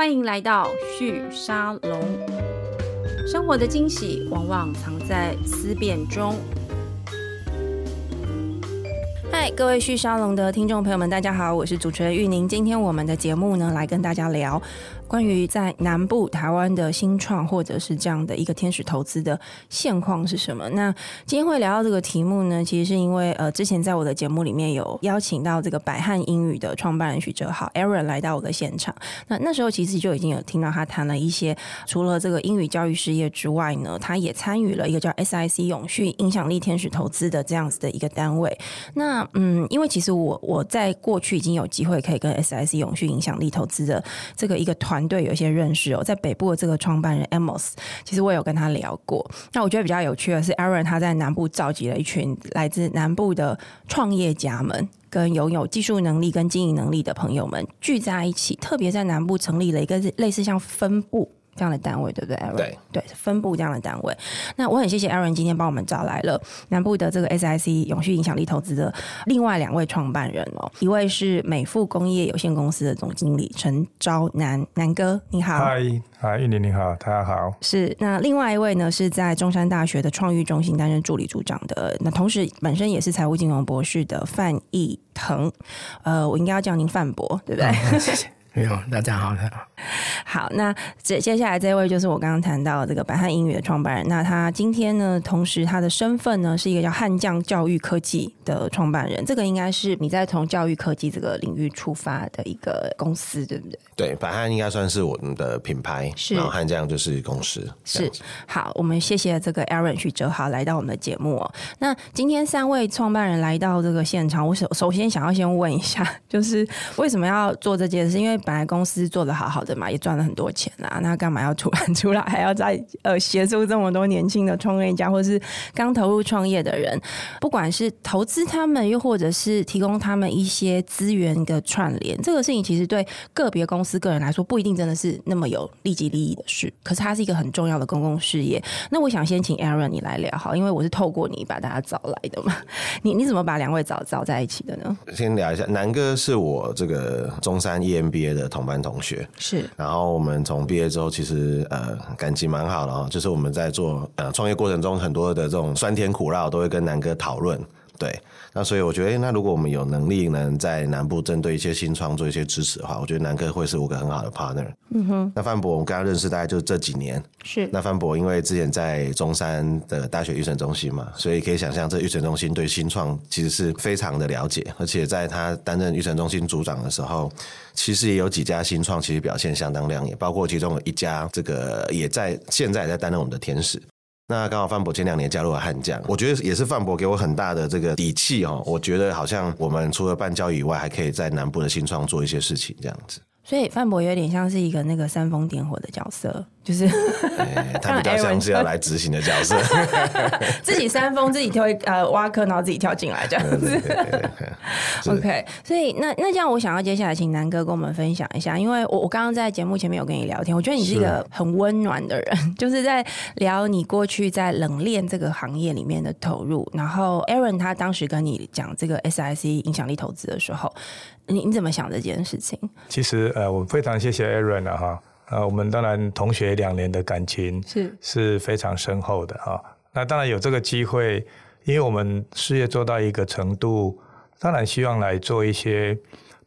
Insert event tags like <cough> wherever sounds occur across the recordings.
欢迎来到旭沙龙。生活的惊喜往往藏在思辨中。嗨，各位旭沙龙的听众朋友们，大家好，我是主持人玉宁。今天我们的节目呢，来跟大家聊。关于在南部台湾的新创，或者是这样的一个天使投资的现况是什么？那今天会聊到这个题目呢，其实是因为呃，之前在我的节目里面有邀请到这个百汉英语的创办人许哲浩 Aaron 来到我的现场。那那时候其实就已经有听到他谈了一些，除了这个英语教育事业之外呢，他也参与了一个叫 SIC 永续影响力天使投资的这样子的一个单位。那嗯，因为其实我我在过去已经有机会可以跟 SIC 永续影响力投资的这个一个团。团队有一些认识哦，在北部的这个创办人 Amos，其实我有跟他聊过。那我觉得比较有趣的是，Aaron 他在南部召集了一群来自南部的创业家们，跟拥有技术能力跟经营能力的朋友们聚在一起，特别在南部成立了一个类似像分部。这样的单位对不对，Aaron？对对，分部这样的单位。那我很谢谢 Aaron 今天帮我们找来了南部的这个 SIC 永续影响力投资的另外两位创办人哦，一位是美富工业有限公司的总经理陈昭南，南哥，你好。嗨嗨，玉玲你好，大家好。是，那另外一位呢，是在中山大学的创育中心担任助理组长的，那同时本身也是财务金融博士的范义腾。呃，我应该要叫您范博，对不对？嗯、谢谢。没有，大家好，大家好。好，那接接下来这位就是我刚刚谈到的这个百汉英语的创办人。那他今天呢，同时他的身份呢是一个叫汉将教育科技的创办人。这个应该是你在从教育科技这个领域出发的一个公司，对不对？对，百汉应该算是我们的品牌，是然后汉将就是公司。是，好，我们谢谢这个 Aaron 许哲豪来到我们的节目哦。那今天三位创办人来到这个现场，我首首先想要先问一下，就是为什么要做这件事？因为本来公司做得好好的嘛，也赚了很多钱啦。那干嘛要突然出来，<laughs> 还要再呃协助这么多年轻的创业家，或是刚投入创业的人，不管是投资他们，又或者是提供他们一些资源的串联，这个事情其实对个别公司个人来说不一定真的是那么有立即利益的事。可是它是一个很重要的公共事业。那我想先请 Aaron 你来聊好，因为我是透过你把大家找来的嘛。你你怎么把两位找找在一起的呢？先聊一下，南哥是我这个中山 EMBA。的同班同学。是，然后我们从毕业之后，其实呃感情蛮好的哦，就是我们在做呃创业过程中，很多的这种酸甜苦辣，都会跟南哥讨论，对。那所以我觉得，那如果我们有能力能在南部针对一些新创做一些支持的话，我觉得南哥会是我个很好的 partner。嗯哼。那范博，我们刚刚认识大概就是这几年。是。那范博因为之前在中山的大学育成中心嘛，所以可以想象，这育成中心对新创其实是非常的了解，而且在他担任育成中心组长的时候，其实也有几家新创其实表现相当亮眼，包括其中有一家这个也在现在也在担任我们的天使。那刚好范博前两年加入了悍将，我觉得也是范博给我很大的这个底气哦。我觉得好像我们除了办教育以外，还可以在南部的新创做一些事情，这样子。所以范博有点像是一个那个煽风点火的角色，就是、欸、他 <laughs> 比较像是要来执行的角色，<laughs> 自己煽风，自己跳呃挖坑，然后自己跳进来这样子。OK，所以那那这样，我想要接下来请南哥跟我们分享一下，因为我我刚刚在节目前面有跟你聊天，我觉得你是一个很温暖的人，是 <laughs> 就是在聊你过去在冷链这个行业里面的投入。然后 Aaron 他当时跟你讲这个 SIC 影响力投资的时候。你你怎么想这件事情？其实呃，我非常谢谢 Aaron 啊哈，呃，我们当然同学两年的感情是是非常深厚的哈。那当然有这个机会，因为我们事业做到一个程度，当然希望来做一些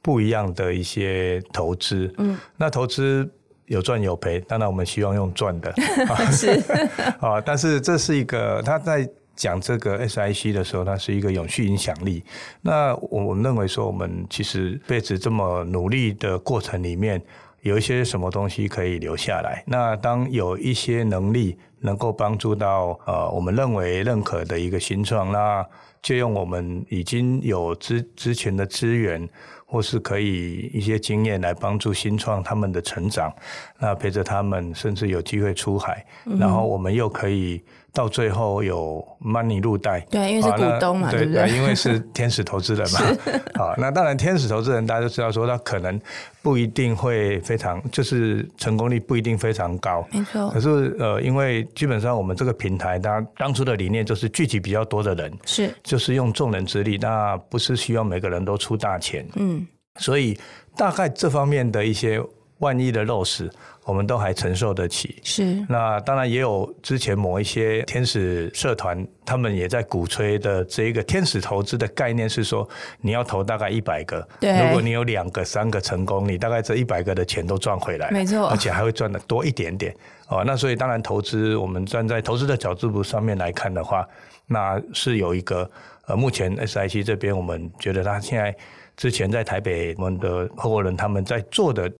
不一样的一些投资。嗯，那投资有赚有赔，当然我们希望用赚的。<laughs> 是 <laughs> 啊，但是这是一个他在。讲这个 SIC 的时候，它是一个永续影响力。那我们认为说，我们其实辈子这么努力的过程里面，有一些什么东西可以留下来。那当有一些能力能够帮助到呃，我们认为认可的一个新创，那借用我们已经有之之前的资源，或是可以一些经验来帮助新创他们的成长，那陪着他们，甚至有机会出海，嗯、然后我们又可以。到最后有 money 入袋，对，因为是股东嘛，对不对？因为是天使投资人嘛，<laughs> 好，那当然天使投资人大家都知道说他可能不一定会非常，就是成功率不一定非常高，没错。可是呃，因为基本上我们这个平台，它当初的理念就是聚集比较多的人，是，就是用众人之力，那不是需要每个人都出大钱，嗯，所以大概这方面的一些。万一的漏失，我们都还承受得起。是。那当然也有之前某一些天使社团，他们也在鼓吹的这一个天使投资的概念是说，你要投大概一百个，对。如果你有两个、三个成功，你大概这一百个的钱都赚回来，没错，而且还会赚得多一点点。哦，那所以当然投资，我们站在投资的角度上面来看的话，那是有一个呃，目前 SIC 这边，我们觉得他现在之前在台北我们的合伙人他们在做的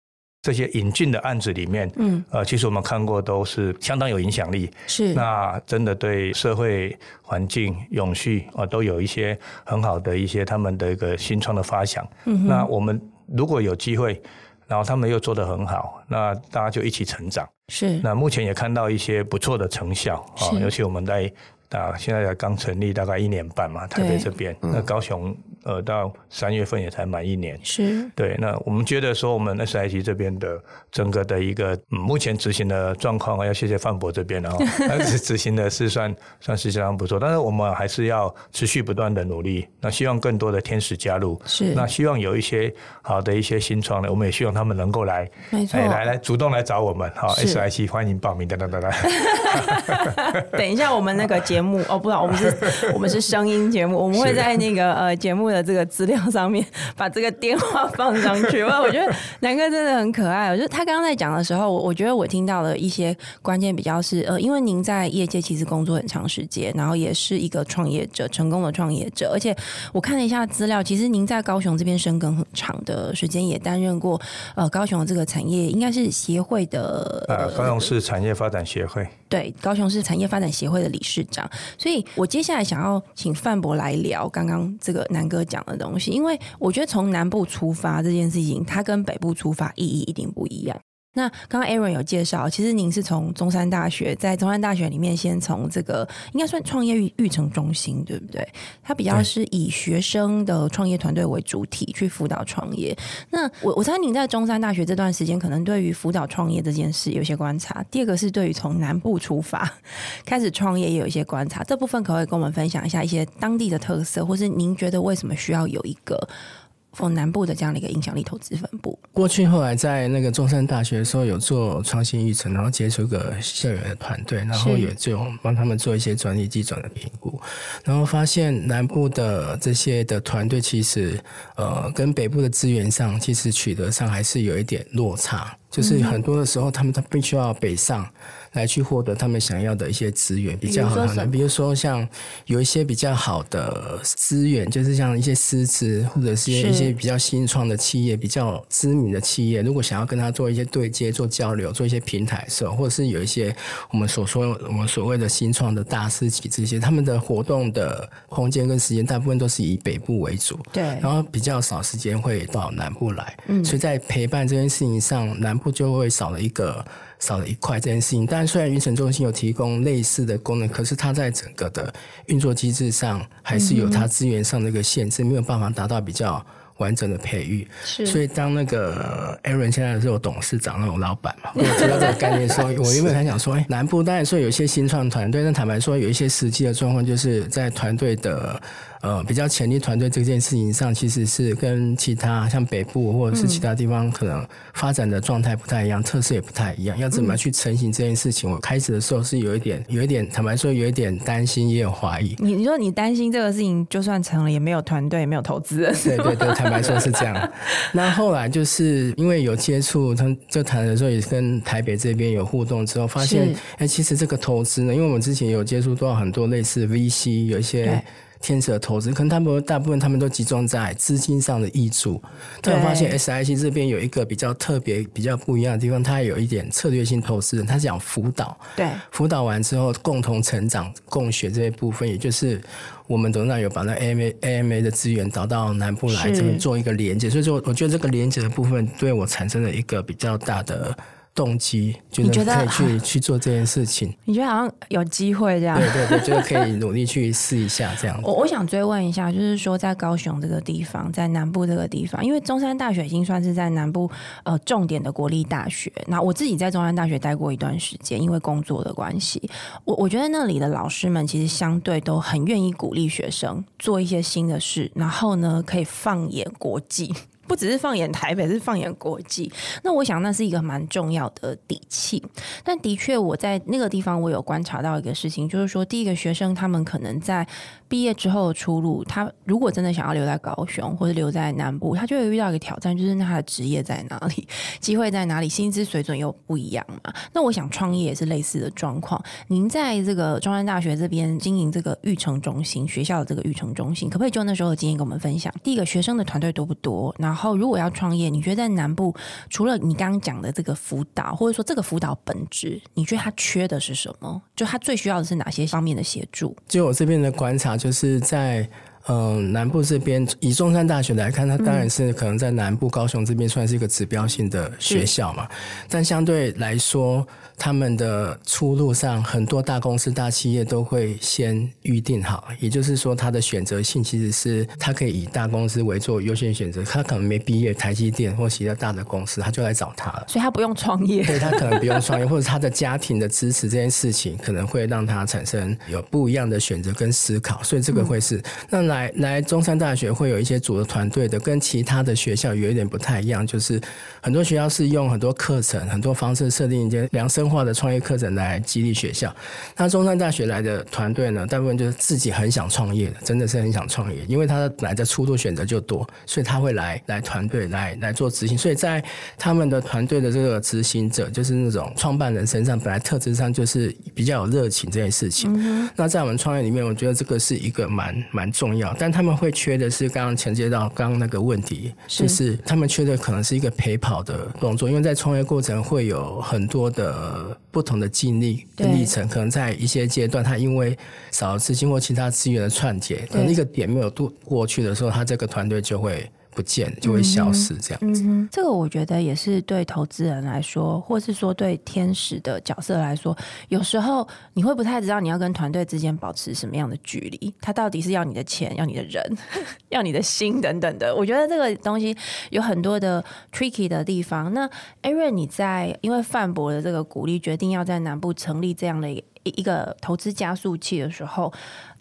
这些引进的案子里面，嗯，呃，其实我们看过都是相当有影响力，是那真的对社会环境永续啊都有一些很好的一些他们的一个新创的发想。嗯，那我们如果有机会。然后他们又做得很好，那大家就一起成长。是，那目前也看到一些不错的成效啊，尤其我们在啊现在才刚成立大概一年半嘛，台北这边，那高雄。呃，到三月份也才满一年，是对。那我们觉得说，我们 SIC 这边的整个的一个、嗯、目前执行的状况，要谢谢范博这边哦，<laughs> 但是执行的是算算是相当不错。但是我们还是要持续不断的努力。那希望更多的天使加入，是。那希望有一些好的一些新创的，我们也希望他们能够来，没错，来来来主动来找我们，好，SIC 欢迎报名，等等等等。<laughs> 等一下，我们那个节目哦，不知道我们是，<laughs> 我们是声音节目，我们会在那个呃节目的这个资料上面把这个电话放上去。<laughs> 哇，我觉得南哥真的很可爱。我觉得他刚刚在讲的时候，我我觉得我听到了一些关键，比较是呃，因为您在业界其实工作很长时间，然后也是一个创业者，成功的创业者。而且我看了一下资料，其实您在高雄这边深耕很长的时间，也担任过呃高雄的这个产业应该是协会的呃高雄市产业发展协会。对，高雄市产业发展协会的理事长，所以我接下来想要请范博来聊刚刚这个南哥讲的东西，因为我觉得从南部出发这件事情，它跟北部出发意义一定不一样。那刚刚 Aaron 有介绍，其实您是从中山大学，在中山大学里面先从这个应该算创业育育成中心，对不对？它比较是以学生的创业团队为主体去辅导创业。那我我猜您在中山大学这段时间，可能对于辅导创业这件事有些观察。第二个是对于从南部出发 <laughs> 开始创业也有一些观察。这部分可不可以跟我们分享一下一些当地的特色，或是您觉得为什么需要有一个？从南部的这样的一个影响力投资分布，过去后来在那个中山大学的时候有做创新育成，然后接触个校园的团队，然后也就帮他们做一些专利技转的评估，然后发现南部的这些的团队其实呃跟北部的资源上其实取得上还是有一点落差，就是很多的时候他们他必须要北上。来去获得他们想要的一些资源比较好的，比如说像有一些比较好的资源，就是像一些师资或者是一些比较新创的企业、比较知名的企业，如果想要跟他做一些对接、做交流、做一些平台的时候，或者是有一些我们所说我们所谓的新创的大师级这些，他们的活动的空间跟时间大部分都是以北部为主，对，然后比较少时间会到南部来，嗯，所以在陪伴这件事情上，南部就会少了一个。少了一块这件事情，但虽然云城中心有提供类似的功能，可是它在整个的运作机制上还是有它资源上的一个限制，没有办法达到比较完整的培育。是，所以当那个 Aaron 现在是有董事长那种老板嘛，我提到这个概念说，<laughs> 我原本还想说，哎，南部当然说有一些新创团队，但坦白说，有一些实际的状况就是在团队的。呃，比较潜力团队这件事情上，其实是跟其他像北部或者是其他地方可能发展的状态不太一样，嗯、特色也不太一样。要怎么去成型这件事情，我开始的时候是有一点，有一点坦白说，有一点担心，也有怀疑。你你说你担心这个事情，就算成了，也没有团队，也没有投资。对对对，坦白说是这样。<laughs> 那后来就是因为有接触，他就谈的时候也跟台北这边有互动之后，发现哎，其实这个投资呢，因为我们之前有接触到很多类似 VC，有一些。天使的投资，可能他们大部分他们都集中在资金上的益处。但我发现 SIC 这边有一个比较特别、比较不一样的地方，它有一点策略性投资，它是讲辅导。对，辅导完之后共同成长、共学这一部分，也就是我们董事长有把那 AMA AMA 的资源导到南部来这边做一个连接，所以说我觉得这个连接的部分对我产生了一个比较大的。动机觉得可以去去做这件事情。<laughs> 你觉得好像有机会这样？对对对，觉得可以努力去试一下这样。我我想追问一下，就是说在高雄这个地方，在南部这个地方，因为中山大学已经算是在南部呃重点的国立大学。那我自己在中山大学待过一段时间，因为工作的关系，我我觉得那里的老师们其实相对都很愿意鼓励学生做一些新的事，然后呢可以放眼国际。不只是放眼台北，是放眼国际。那我想那是一个蛮重要的底气。但的确，我在那个地方我有观察到一个事情，就是说，第一个学生他们可能在毕业之后的出路，他如果真的想要留在高雄或者留在南部，他就会遇到一个挑战，就是那他的职业在哪里，<laughs> 机会在哪里，薪资水准又不一样嘛。那我想创业也是类似的状况。您在这个中山大学这边经营这个育成中心，学校的这个育成中心，可不可以就那时候的经验跟我们分享？第一个，学生的团队多不多？然后，后如果要创业，你觉得在南部，除了你刚刚讲的这个辅导，或者说这个辅导本质，你觉得他缺的是什么？就他最需要的是哪些方面的协助？就我这边的观察，就是在。嗯，南部这边以中山大学来看，它当然是可能在南部高雄这边算是一个指标性的学校嘛。但相对来说，他们的出路上，很多大公司、大企业都会先预定好，也就是说，它的选择性其实是它可以以大公司为做优先选择。他可能没毕业，台积电或其他大的公司，他就来找他了。所以他不用创业，对，他可能不用创业，<laughs> 或者他的家庭的支持这件事情，可能会让他产生有不一样的选择跟思考。所以这个会是那。来来中山大学会有一些组的团队的，跟其他的学校有一点不太一样，就是很多学校是用很多课程、很多方式设定一些量身化的创业课程来激励学校。那中山大学来的团队呢，大部分就是自己很想创业的，真的是很想创业，因为他来的出路选择就多，所以他会来来团队来来做执行。所以在他们的团队的这个执行者，就是那种创办人身上，本来特质上就是比较有热情这件事情。嗯、那在我们创业里面，我觉得这个是一个蛮蛮重要。但他们会缺的是刚刚承接到刚刚那个问题，就是他们缺的可能是一个陪跑的动作，因为在创业过程会有很多的不同的经历跟历程，可能在一些阶段，他因为少了资金或其他资源的串接，可能一个点没有度过去的时候，他这个团队就会。不见就会消失，这样子。嗯，这个我觉得也是对投资人来说，或是说对天使的角色来说，有时候你会不太知道你要跟团队之间保持什么样的距离。他到底是要你的钱，要你的人，<laughs> 要你的心等等的。我觉得这个东西有很多的 tricky 的地方。那 Aaron，你在因为范博的这个鼓励，决定要在南部成立这样的一一个投资加速器的时候。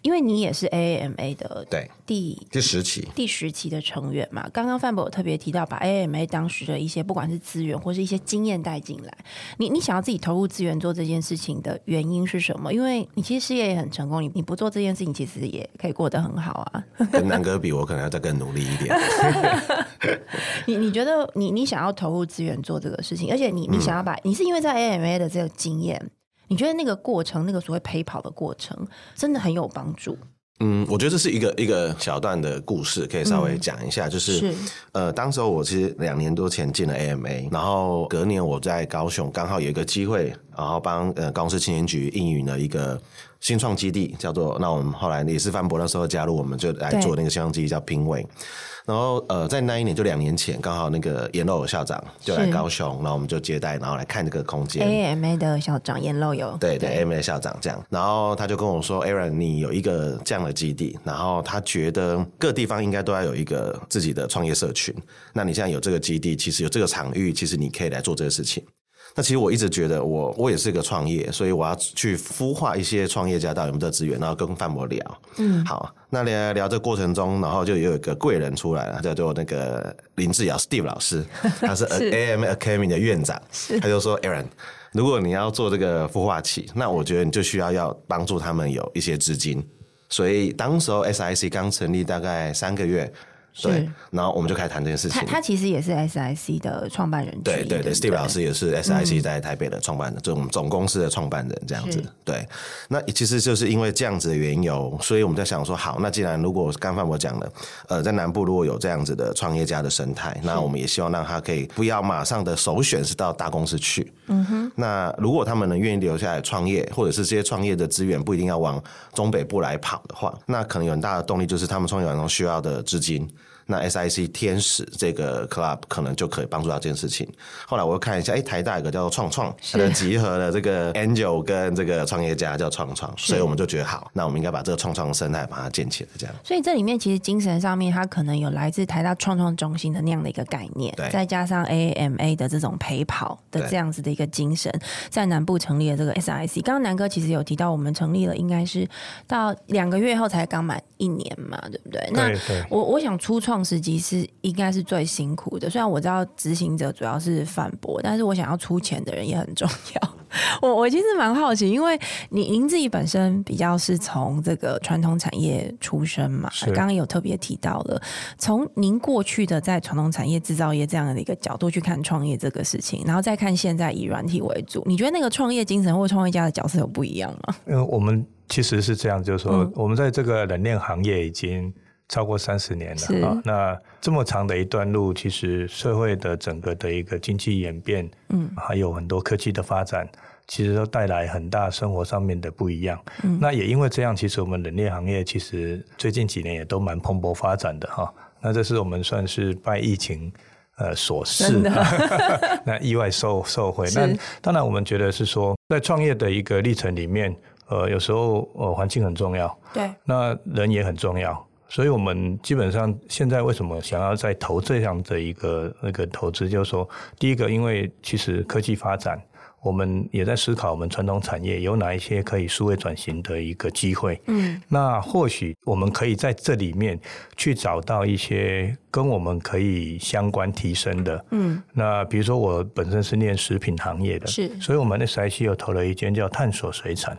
因为你也是 AAMA 的对第第十期第十期的成员嘛，刚刚范博有特别提到，把 AAMA 当时的一些不管是资源或是一些经验带进来。你你想要自己投入资源做这件事情的原因是什么？因为你其实事业也很成功，你你不做这件事情，其实也可以过得很好啊。<laughs> 跟南哥比，我可能要再更努力一点。<laughs> 你你觉得你你想要投入资源做这个事情，而且你你想要把、嗯、你是因为在 AAMA 的这个经验。你觉得那个过程，那个所谓陪跑的过程，真的很有帮助？嗯，我觉得这是一个一个小段的故事，可以稍微讲一下。嗯、就是，是呃，当时候我其实两年多前进了 AMA，然后隔年我在高雄刚好有一个机会，然后帮呃公司青年局应允了一个新创基地，叫做那我们后来也是范博那时候加入，我们就来做那个新创基地叫拼位。然后呃，在那一年就两年前，刚好那个颜漏友校长就来高雄，然后我们就接待，然后来看这个空间。AAMA 的校长颜漏友，对对，AAMA 的校长这样，然后他就跟我说：“Aaron，你有一个这样的基地，然后他觉得各地方应该都要有一个自己的创业社群。那你现在有这个基地，其实有这个场域，其实你可以来做这个事情。”那其实我一直觉得我，我我也是一个创业，所以我要去孵化一些创业家到有没有这资源，然后跟范博聊。嗯，好，那聊聊这过程中，然后就有一个贵人出来了，叫做那个林志尧 Steve 老师，<laughs> 他是 AAMA Academy 的院长，他就说：“Aaron，如果你要做这个孵化器，那我觉得你就需要要帮助他们有一些资金。所以当时候 SIC 刚成立大概三个月。”对，然后我们就开始谈这件事情。他他其实也是 SIC 的创办人。对对对，，Steve 老师也是 SIC 在台北的创办人，嗯、就我们总公司的创办人这样子。对，那其实就是因为这样子的缘由，所以我们在想说，好，那既然如果刚范我讲了，呃，在南部如果有这样子的创业家的生态，那我们也希望让他可以不要马上的首选是到大公司去。嗯哼。那如果他们能愿意留下来创业，或者是这些创业的资源不一定要往中北部来跑的话，那可能有很大的动力就是他们创业完后需要的资金。那 SIC 天使这个 club 可能就可以帮助到这件事情。后来我又看一下，哎，台大有个叫做创创，它的集合了这个 angel 跟这个创业家叫创创，所以我们就觉得好，那我们应该把这个创创生态把它建起来，这样。所以这里面其实精神上面，它可能有来自台大创创中心的那样的一个概念，对，再加上 AAMA 的这种陪跑的这样子的一个精神，在南部成立了这个 SIC。刚刚南哥其实有提到，我们成立了应该是到两个月后才刚满一年嘛，对不对？对对，那我我想初创。创时期是应该是最辛苦的。虽然我知道执行者主要是反驳，但是我想要出钱的人也很重要。<laughs> 我我其实蛮好奇，因为您您自己本身比较是从这个传统产业出身嘛，刚刚有特别提到了，从您过去的在传统产业制造业这样的一个角度去看创业这个事情，然后再看现在以软体为主，你觉得那个创业精神或创业家的角色有不一样吗？因为我们其实是这样，就是说我们在这个冷链行业已经超过三十年了啊。那这么长的一段路，其实社会的整个的一个经济演变，嗯，还有很多科技的发展。其实都带来很大生活上面的不一样。嗯，那也因为这样，其实我们冷链行业其实最近几年也都蛮蓬勃发展的哈。那这是我们算是拜疫情呃所赐，<laughs> 那意外受受惠。那当然，我们觉得是说，在创业的一个历程里面，呃，有时候呃环境很重要，对，那人也很重要。所以我们基本上现在为什么想要再投这样的一个那个投资，就是说，第一个，因为其实科技发展。我们也在思考，我们传统产业有哪一些可以数位转型的一个机会。嗯，那或许我们可以在这里面去找到一些跟我们可以相关提升的。嗯，那比如说我本身是念食品行业的，是，所以我们的 SIC 又投了一间叫探索水产。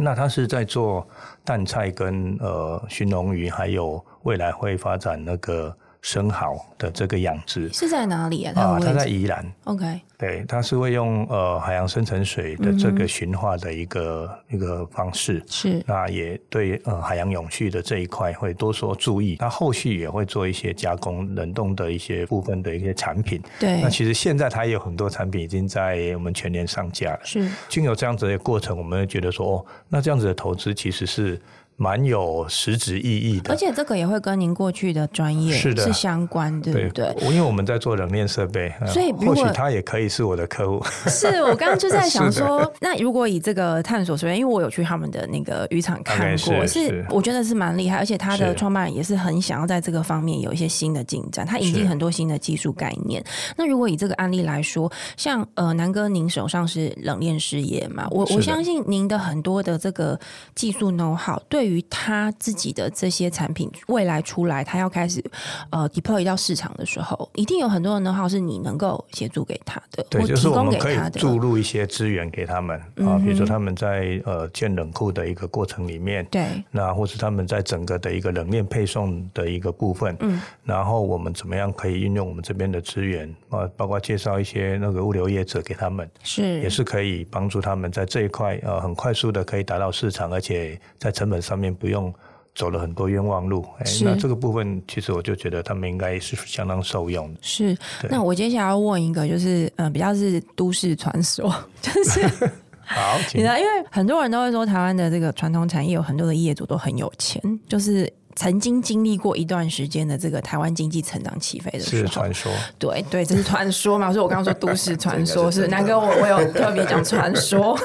那他是在做淡菜跟呃熏龙鱼，还有未来会发展那个。生蚝的这个养殖是在哪里啊？啊，它在宜兰。OK，对，它是会用呃海洋深层水的这个循化的一个、嗯、一个方式。是，那也对呃海洋永续的这一块会多说注意。那后续也会做一些加工、冷冻的一些部分的一些产品。对，那其实现在它也有很多产品已经在我们全年上架了。是，经由这样子的过程，我们会觉得说，哦，那这样子的投资其实是。蛮有实质意义的，而且这个也会跟您过去的专业是的是相关，对不对？因为我们在做冷链设备，所以或许他也可以是我的客户。是我刚刚就在想 <laughs> 说，那如果以这个探索设备，因为我有去他们的那个渔场看过，是我觉得是蛮厉害，而且他的创办人也是很想要在这个方面有一些新的进展，他引进很多新的技术概念。那如果以这个案例来说，像呃南哥，您手上是冷链事业嘛？我我相信您的很多的这个技术 know how 对。于他自己的这些产品未来出来，他要开始呃 deploy 到市场的时候，一定有很多人的 know-how 是你能够协助给他的，对，就是我们可以注入一些资源给他们啊，比如说他们在呃建冷库的一个过程里面，对，那或是他们在整个的一个冷链配送的一个部分，嗯，然后我们怎么样可以运用我们这边的资源啊，包括介绍一些那个物流业者给他们，是，也是可以帮助他们在这一块呃很快速的可以达到市场，而且在成本上面不用走了很多冤枉路，哎，那这个部分其实我就觉得他们应该是相当受用的。是，那我接下来要问一个，就是呃，比较是都市传说，<laughs> 就是 <laughs> 好，你知道，因为很多人都会说台湾的这个传统产业有很多的业主都很有钱，就是曾经经历过一段时间的这个台湾经济成长起飞的时候，是传说，对对，这是传说嘛？所以我刚刚说都市传说 <laughs> 是南哥，我我有特别讲传说。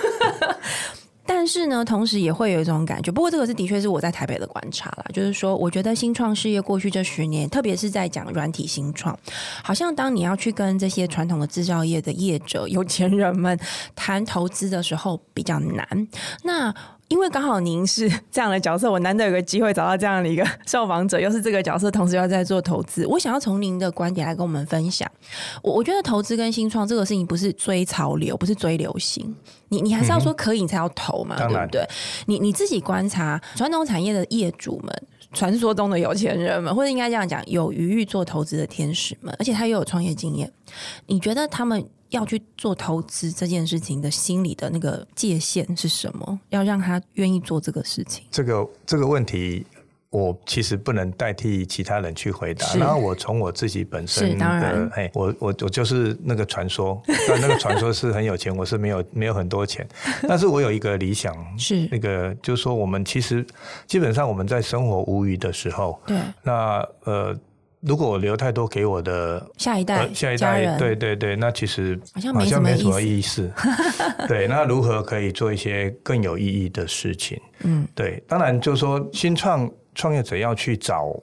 但是呢，同时也会有一种感觉。不过这个是的确是我在台北的观察啦，就是说，我觉得新创事业过去这十年，特别是在讲软体新创，好像当你要去跟这些传统的制造业的业者、有钱人们谈投资的时候，比较难。那因为刚好您是这样的角色，我难得有个机会找到这样的一个受访者，又是这个角色，同时又在做投资。我想要从您的观点来跟我们分享。我我觉得投资跟新创这个事情不是追潮流，不是追流行，你你还是要说可以你才要投嘛，嗯、对不对？你你自己观察传统产业的业主们，传说中的有钱人们，或者应该这样讲，有余裕做投资的天使们，而且他又有创业经验，你觉得他们？要去做投资这件事情的心理的那个界限是什么？要让他愿意做这个事情。这个这个问题，我其实不能代替其他人去回答。然后我从我自己本身的，哎，我我我就是那个传说，<laughs> 但那个传说是很有钱，我是没有没有很多钱，但是我有一个理想，<laughs> 是那个就是说，我们其实基本上我们在生活无余的时候，对，那呃。如果我留太多给我的下一代、呃、下一代，对对对，那其实好像没什么意思。<laughs> 对，那如何可以做一些更有意义的事情？嗯，对，当然就是说新创创业者要去找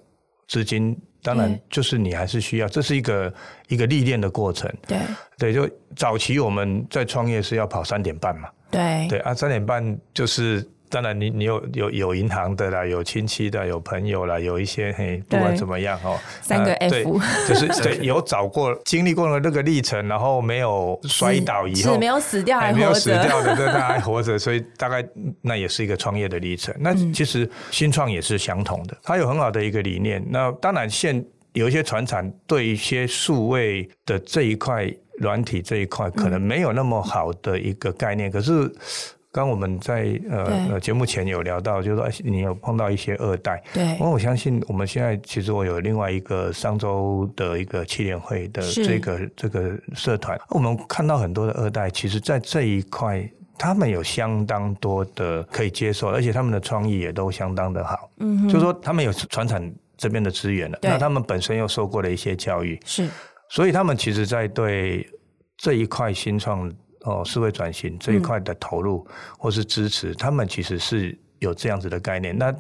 资金，当然就是你还是需要，这是一个一个历练的过程。对对，就早期我们在创业是要跑三点半嘛。对对啊，三点半就是。当然你你有有有银行的啦，有亲戚的，有朋友啦，有一些嘿，不管怎么样哦，三个 F，<laughs> 就是对，有找过经历过了那个历程，然后没有摔倒以后，是没有死掉还活着，没有死掉的，<laughs> 对，他还活着，所以大概那也是一个创业的历程。那其实新创也是相同的，它有很好的一个理念。那当然现有一些传产对一些数位的这一块软体这一块可能没有那么好的一个概念，可是。刚我们在呃呃节目前有聊到，就是说你有碰到一些二代，对，因为我相信我们现在其实我有另外一个商周的一个七联会的这个这个社团，我们看到很多的二代，其实，在这一块他们有相当多的可以接受，而且他们的创意也都相当的好，嗯，就是说他们有传产这边的资源了，那他们本身又受过了一些教育，是，所以他们其实，在对这一块新创。哦，数位转型这一块的投入或是支持，嗯，他们其实是有这样子的概念。那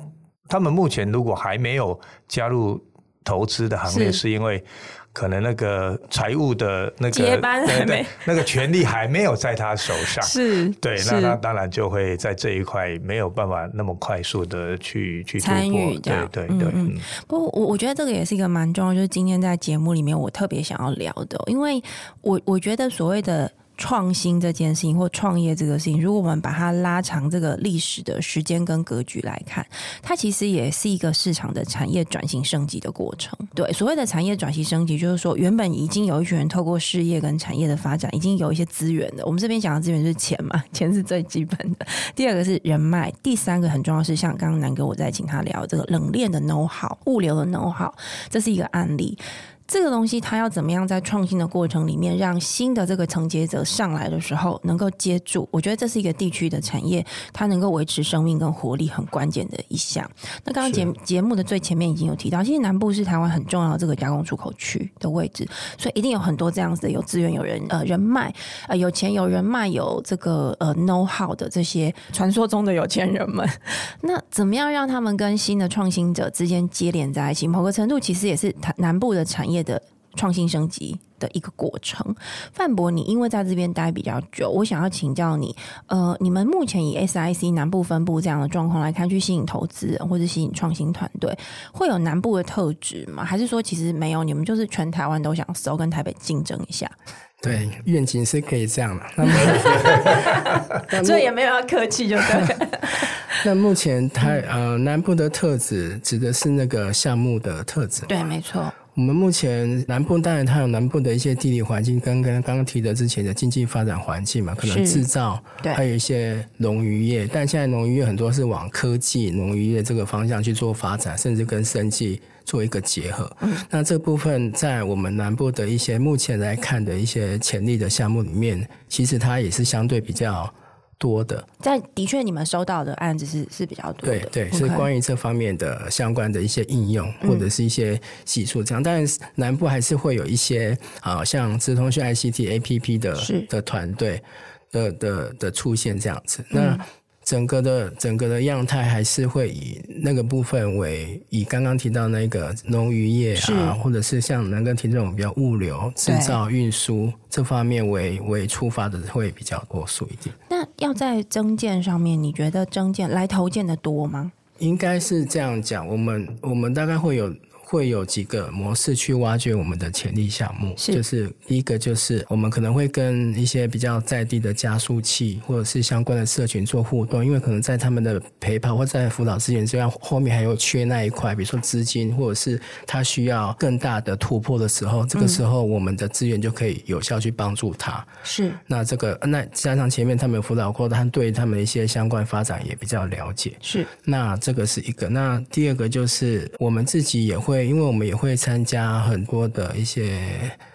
他们目前如果还没有加入投资的行列，是因为可能那个财务的那个接班还没那个权力还没有在他手上，是对，那他当然就会在这一块没有办法那么快速的去去参与，对对对。嗯嗯，不过我我觉得这个也是一个蛮重要，就是今天在节目里面我特别想要聊的，因为我我觉得所谓的。创新这件事情或创业这个事情，如果我们把它拉长这个历史的时间跟格局来看，它其实也是一个市场的产业转型升级的过程。对，所谓的产业转型升级，就是说原本已经有一群人透过事业跟产业的发展，已经有一些资源的。我们这边讲的资源是钱嘛，<laughs> 钱是最基本的。第二个是人脉，第三个很重要是像刚刚南哥我在请他聊这个冷链的 know how、物流的 know how，这是一个案例。这个东西它要怎么样在创新的过程里面，让新的这个承接者上来的时候能够接住？我觉得这是一个地区的产业，它能够维持生命跟活力很关键的一项。那刚刚节节目的最前面已经有提到，其实南部是台湾很重要的这个加工出口区的位置，所以一定有很多这样子的有资源、有人呃人脉、呃有钱、有人脉、有这个呃 know how 的这些传说中的有钱人们。<laughs> 那怎么样让他们跟新的创新者之间接连在一起？某个程度其实也是台南部的产业的创新升级的一个过程。范博，你因为在这边待比较久，我想要请教你，呃，你们目前以 SIC 南部分部这样的状况来看，去吸引投资人或者吸引创新团队，会有南部的特质吗？还是说其实没有？你们就是全台湾都想收，跟台北竞争一下？对，愿景是可以这样的。<laughs> <laughs> 所以也没有要客气，就对。<laughs> 那目前台呃南部的特质指的是那个项目的特质。对，没错。我们目前南部当然它有南部的一些地理环境，跟跟刚刚提的之前的经济发展环境嘛，可能制造，对，还有一些农渔业。但现在农渔业很多是往科技农渔业这个方向去做发展，甚至跟生技做一个结合。嗯，那这部分在我们南部的一些目前来看的一些潜力的项目里面，其实它也是相对比较。多的，在的确，你们收到的案子是是比较多的，对.是关于这方面的相关的一些应用或者是一些技术这样，但是南部还是会有一些啊，像直通讯 ICT APP 的的团队的的的出现这样子，那。整个的整个的样态还是会以那个部分为以刚刚提到那个农渔业啊，或者是像南哥提这种比较物流制造运输这方面为为出发的会比较多数一点。那要在增建上面，你觉得增建来投建的多吗？应该是这样讲，我们我们大概会有。会有几个模式去挖掘我们的潜力项目，是就是第一个就是我们可能会跟一些比较在地的加速器或者是相关的社群做互动，因为可能在他们的陪跑或在辅导资源之外，后面还有缺那一块，比如说资金或者是他需要更大的突破的时候，这个时候我们的资源就可以有效去帮助他。是，那这个那加上前面他们辅导过，他对他们的一些相关发展也比较了解。是，那这个是一个。那第二个就是我们自己也会。因为我们也会参加很多的一些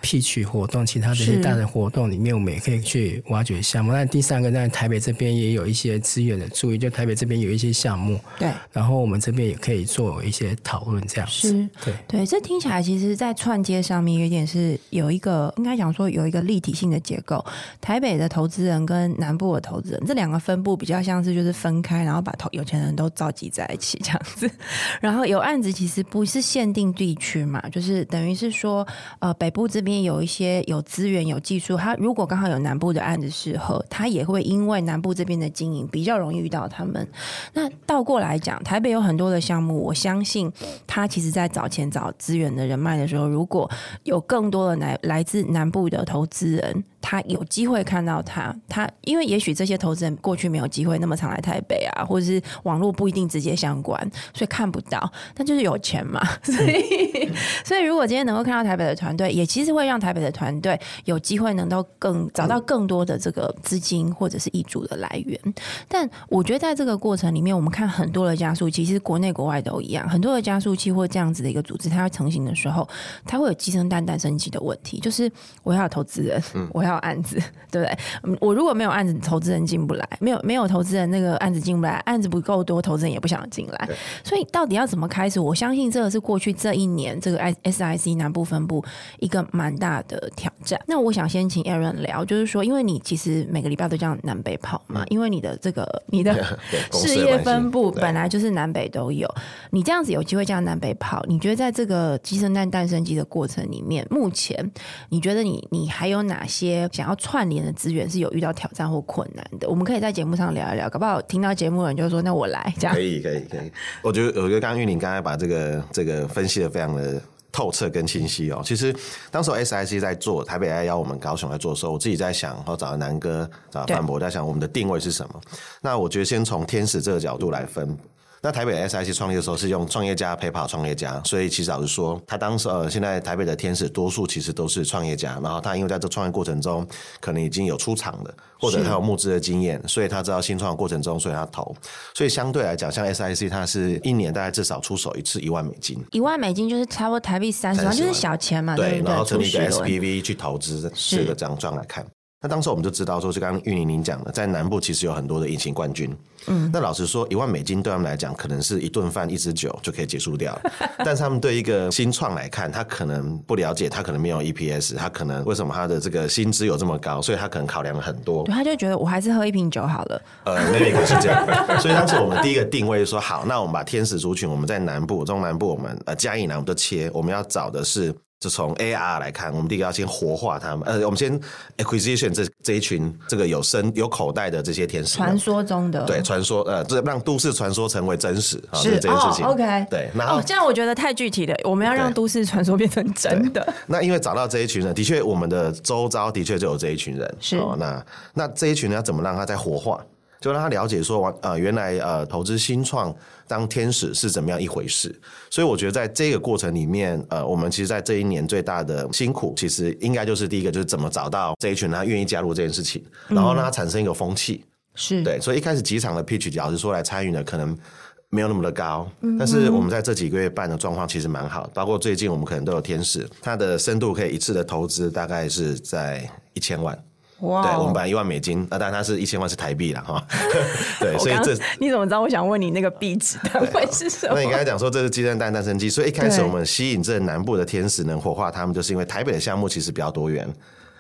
pitch 活动，其他的一些大的活动里面，我们也可以去挖掘项目。那第三个，在台北这边也有一些资源的注意，就台北这边有一些项目，对，然后我们这边也可以做一些讨论，这样子。是，对，对，这听起来其实，在串接上面有点是有一个，应该讲说有一个立体性的结构。台北的投资人跟南部的投资人这两个分布比较像是就是分开，然后把投有钱人都召集在一起这样子。<laughs> 然后有案子其实不是限定。地区嘛，就是等于是说，呃，北部这边有一些有资源、有技术，他如果刚好有南部的案子适合，他也会因为南部这边的经营比较容易遇到他们。那倒过来讲，台北有很多的项目，我相信他其实在找钱找资源的人脉的时候，如果有更多的来来自南部的投资人。他有机会看到他，他因为也许这些投资人过去没有机会那么常来台北啊，或者是网络不一定直接相关，所以看不到。但就是有钱嘛，<laughs> 所以所以如果今天能够看到台北的团队，也其实会让台北的团队有机会能够更找到更多的这个资金或者是挹注的来源。但我觉得在这个过程里面，我们看很多的加速器，其实国内国外都一样，很多的加速器或这样子的一个组织，它要成型的时候，它会有鸡生蛋蛋生鸡的问题，就是我要有投资人，我要。案子 <laughs> 对不对？我如果没有案子，投资人进不来；没有没有投资人，那个案子进不来，案子不够多，投资人也不想进来。所以到底要怎么开始？我相信这个是过去这一年这个 SIC 南部分部一个蛮大的挑战。那我想先请 Aaron 聊，就是说，因为你其实每个礼拜都这样南北跑嘛，因为你的这个你的 <laughs> <laughs> 事业分布本来就是南北都有，你这样子有机会这样南北跑，你觉得在这个鸡生蛋蛋生鸡的过程里面，目前你觉得你你还有哪些？想要串联的资源是有遇到挑战或困难的，我们可以在节目上聊一聊，搞不好听到节目的人就说：“那我来。”这样可以，可以，可以。我觉得，我觉得刚刚玉玲刚才把这个这个分析的非常的透彻跟清晰哦。其实当时 SIC 在做台北 I 邀我们高雄来做的时候，我自己在想，然后找南哥找范博在想我们的定位是什么。那我觉得先从天使这个角度来分。那台北 SIC 创立的时候是用创业家陪跑创业家，所以其实老实说，他当时呃，现在台北的天使多数其实都是创业家，然后他因为在这创业过程中可能已经有出场的，或者他有募资的经验，所以他知道新创的过程中，所以他投。所以相对来讲，像 SIC 它是一年大概至少出手一次一万美金，一万美金就是差不多台币三十万，就是小钱嘛，对，对，对，然后成立一个 SPV 去投资，是。个这样状来看。那当时我们就知道说，就刚刚玉玲玲讲的，在南部其实有很多的隐形冠军。嗯，那老实说，一万美金对他们来讲，可能是一顿饭、一支酒就可以结束掉。<laughs> 但是他们对一个新创来看，他可能不了解，他可能没有 EPS，他可能为什么他的这个薪资有这么高，所以他可能考量了很多。对，他就觉得我还是喝一瓶酒好了。呃，那个是这样。<laughs> 所以当时我们第一个定位说，好，那我们把天使族群，我们在南部、中南部，我们呃嘉义南我们都切，我们要找的是。就从 AR 来看，我们第一个要先活化他们。呃，我们先 acquisition 这这一群这个有身有口袋的这些天使，传说中的对传说，呃，这让都市传说成为真实，是，是这件事情。哦、OK，对，然后、哦、这样我觉得太具体了，我们要让都市传说变成真的。那因为找到这一群人，的确我们的周遭的确就有这一群人，是。哦、那那这一群人要怎么让他再活化？就让他了解说，呃，原来呃，投资新创当天使是怎么样一回事。所以我觉得在这个过程里面，呃，我们其实，在这一年最大的辛苦，其实应该就是第一个，就是怎么找到这一群人他愿意加入这件事情，然后让他产生一个风气。是、嗯、对，所以一开始几场的 pitch，老实说来参与的可能没有那么的高，但是我们在这几个月办的状况其实蛮好，包括最近我们可能都有天使，它的深度可以一次的投资大概是在一千万。哇、wow！对，我们本来一万美金，啊，但它是一千万是台币了哈。<laughs> 对，所以这你怎么知道？我想问你那个币值单位是什么？那你刚才讲说这是鸡蛋蛋蛋生鸡，所以一开始我们吸引这南部的天使能活化他们，就是因为台北的项目其实比较多元。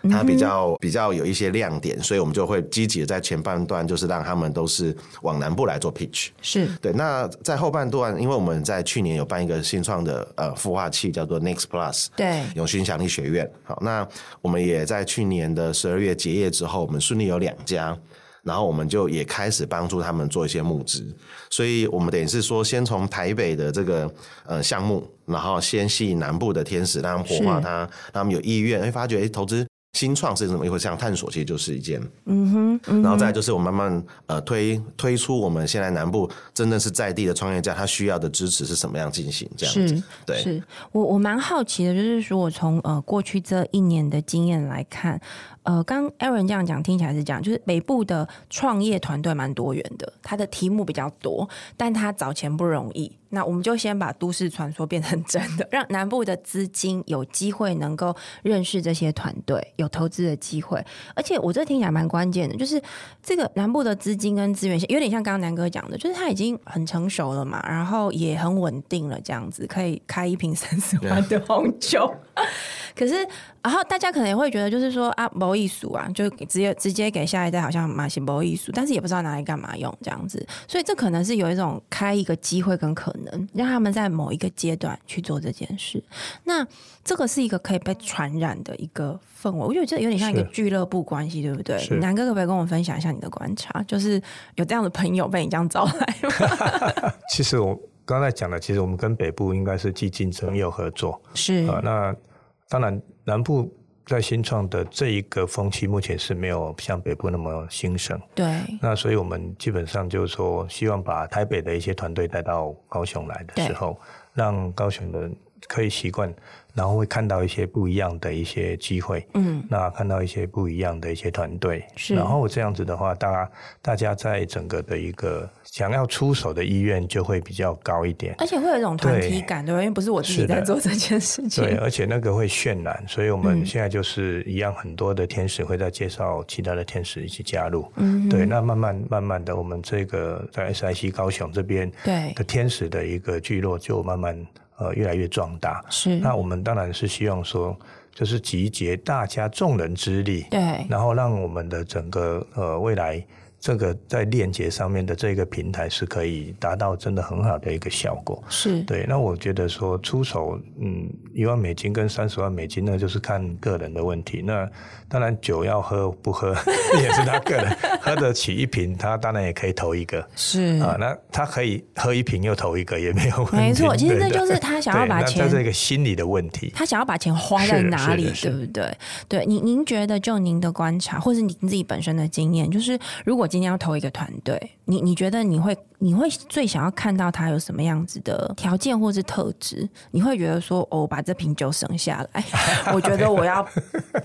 它比较比较有一些亮点，所以我们就会积极的在前半段，就是让他们都是往南部来做 pitch。是对。那在后半段，因为我们在去年有办一个新创的呃孵化器，叫做 Next Plus，对，永续影响力学院。好，那我们也在去年的十二月结业之后，我们顺利有两家，然后我们就也开始帮助他们做一些募资。所以我们等于是说，先从台北的这个呃项目，然后先吸引南部的天使，让他们活化它，让他们有意愿，会发觉哎投资。新创是怎么一回事？这样探索其实就是一件，嗯哼，嗯哼，然后再就是我们慢慢呃推推出我们现在南部真的是在地的创业家，他需要的支持是什么样进行这样子？对，是我我蛮好奇的，就是说我从呃过去这一年的经验来看。呃，刚 Aaron 这样讲，听起来是这样，就是北部的创业团队蛮多元的，他的题目比较多，但他找钱不容易。那我们就先把都市传说变成真的，让南部的资金有机会能够认识这些团队，有投资的机会。而且我这听起来蛮关键的，就是这个南部的资金跟资源，有点像刚刚南哥讲的，就是他已经很成熟了嘛，然后也很稳定了，这样子可以开一瓶三十万的红酒。<laughs> 可是，然后大家可能也会觉得，就是说啊，某艺术啊，就直接直接给下一代，好像蛮是没意思，但是也不知道拿来干嘛用这样子。所以这可能是有一种开一个机会跟可能，让他们在某一个阶段去做这件事。那这个是一个可以被传染的一个氛围，我觉得这有点像一个俱乐部关系，对不对？南哥可不可以跟我们分享一下你的观察？就是有这样的朋友被你这样招来吗？<laughs> 其实我。刚才讲的，其实我们跟北部应该是既竞争又合作。是啊，那当然南部在新创的这一个风气，目前是没有像北部那么兴盛。对。那所以我们基本上就是说，希望把台北的一些团队带到高雄来的时候，让高雄人可以习惯。然后会看到一些不一样的一些机会，嗯，那看到一些不一样的一些团队，是。然后这样子的话，大家大家在整个的一个想要出手的意愿就会比较高一点，而且会有一种团体感，对，吧？因为不是我自己在做这件事情，对，而且那个会渲染，所以我们现在就是一样，很多的天使会在介绍其他的天使一起加入，嗯，对。那慢慢慢慢的，我们这个在 SIC 高雄这边对的天使的一个聚落就慢慢。呃，越来越壮大。是，那我们当然是希望说，就是集结大家众人之力，对，然后让我们的整个呃未来。这个在链接上面的这个平台是可以达到真的很好的一个效果，是对。那我觉得说出手，嗯，一万美金跟三十万美金，那就是看个人的问题。那当然酒要喝不喝 <laughs> 也是他个人，喝得起一瓶，他当然也可以投一个，是啊。那他可以喝一瓶又投一个也没有问题。没错，其实这就是他想要把钱，<laughs> 这是一个心理的问题。他想要把钱花在哪里，对不对？对，您您觉得就您的观察，或是您自己本身的经验，就是如果。今天要投一个团队，你你觉得你会你会最想要看到他有什么样子的条件或是特质？你会觉得说，哦，我把这瓶酒省下来，<laughs> 我觉得我要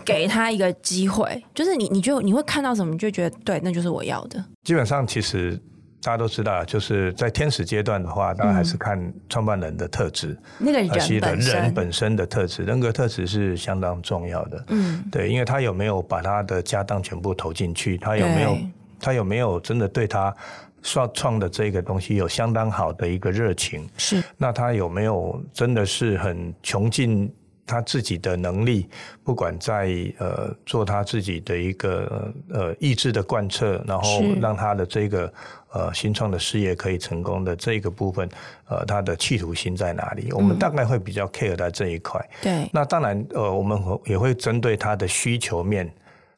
给他一个机会，就是你你就你会看到什么，你就觉得对，那就是我要的。基本上，其实大家都知道，就是在天使阶段的话，当然还是看创办人的特质，嗯、那个人本身人本身的特质，人格特质是相当重要的。嗯，对，因为他有没有把他的家当全部投进去，他有没有。他有没有真的对他创创的这个东西有相当好的一个热情？是。那他有没有真的是很穷尽他自己的能力，不管在呃做他自己的一个呃意志的贯彻，然后让他的这个呃新创的事业可以成功的这个部分，呃，他的企图心在哪里？我们大概会比较 care 在这一块。对。那当然，呃，我们也会针对他的需求面。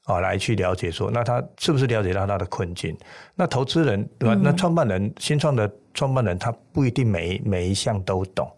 啊，来去了解说，那他是不是了解到他的困境？那投资人对吧？那创办人、新创的创办人，他不一定每每一项都懂。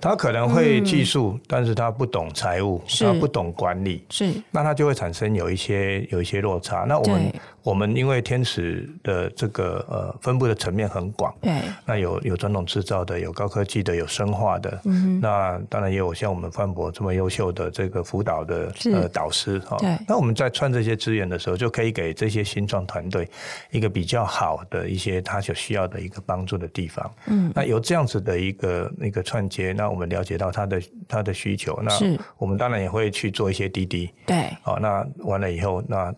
他可能会技术，嗯，但是他不懂财务，他不懂管理，是，那他就会产生有一些有一些落差。那我们我们因为天使的这个呃分布的层面很广，对，那有有传统制造的，有高科技的，有生化的，嗯，那当然也有像我们范博这么优秀的这个辅导的呃导师哈，对，那我们在串这些资源的时候，就可以给这些新创团队一个比较好的一些他所需要的一个帮助的地方，嗯，那有这样子的一个一个串接，那我们了解到他的他的需求，那我们当然也会去做一些滴滴。对，好，那完了以后，那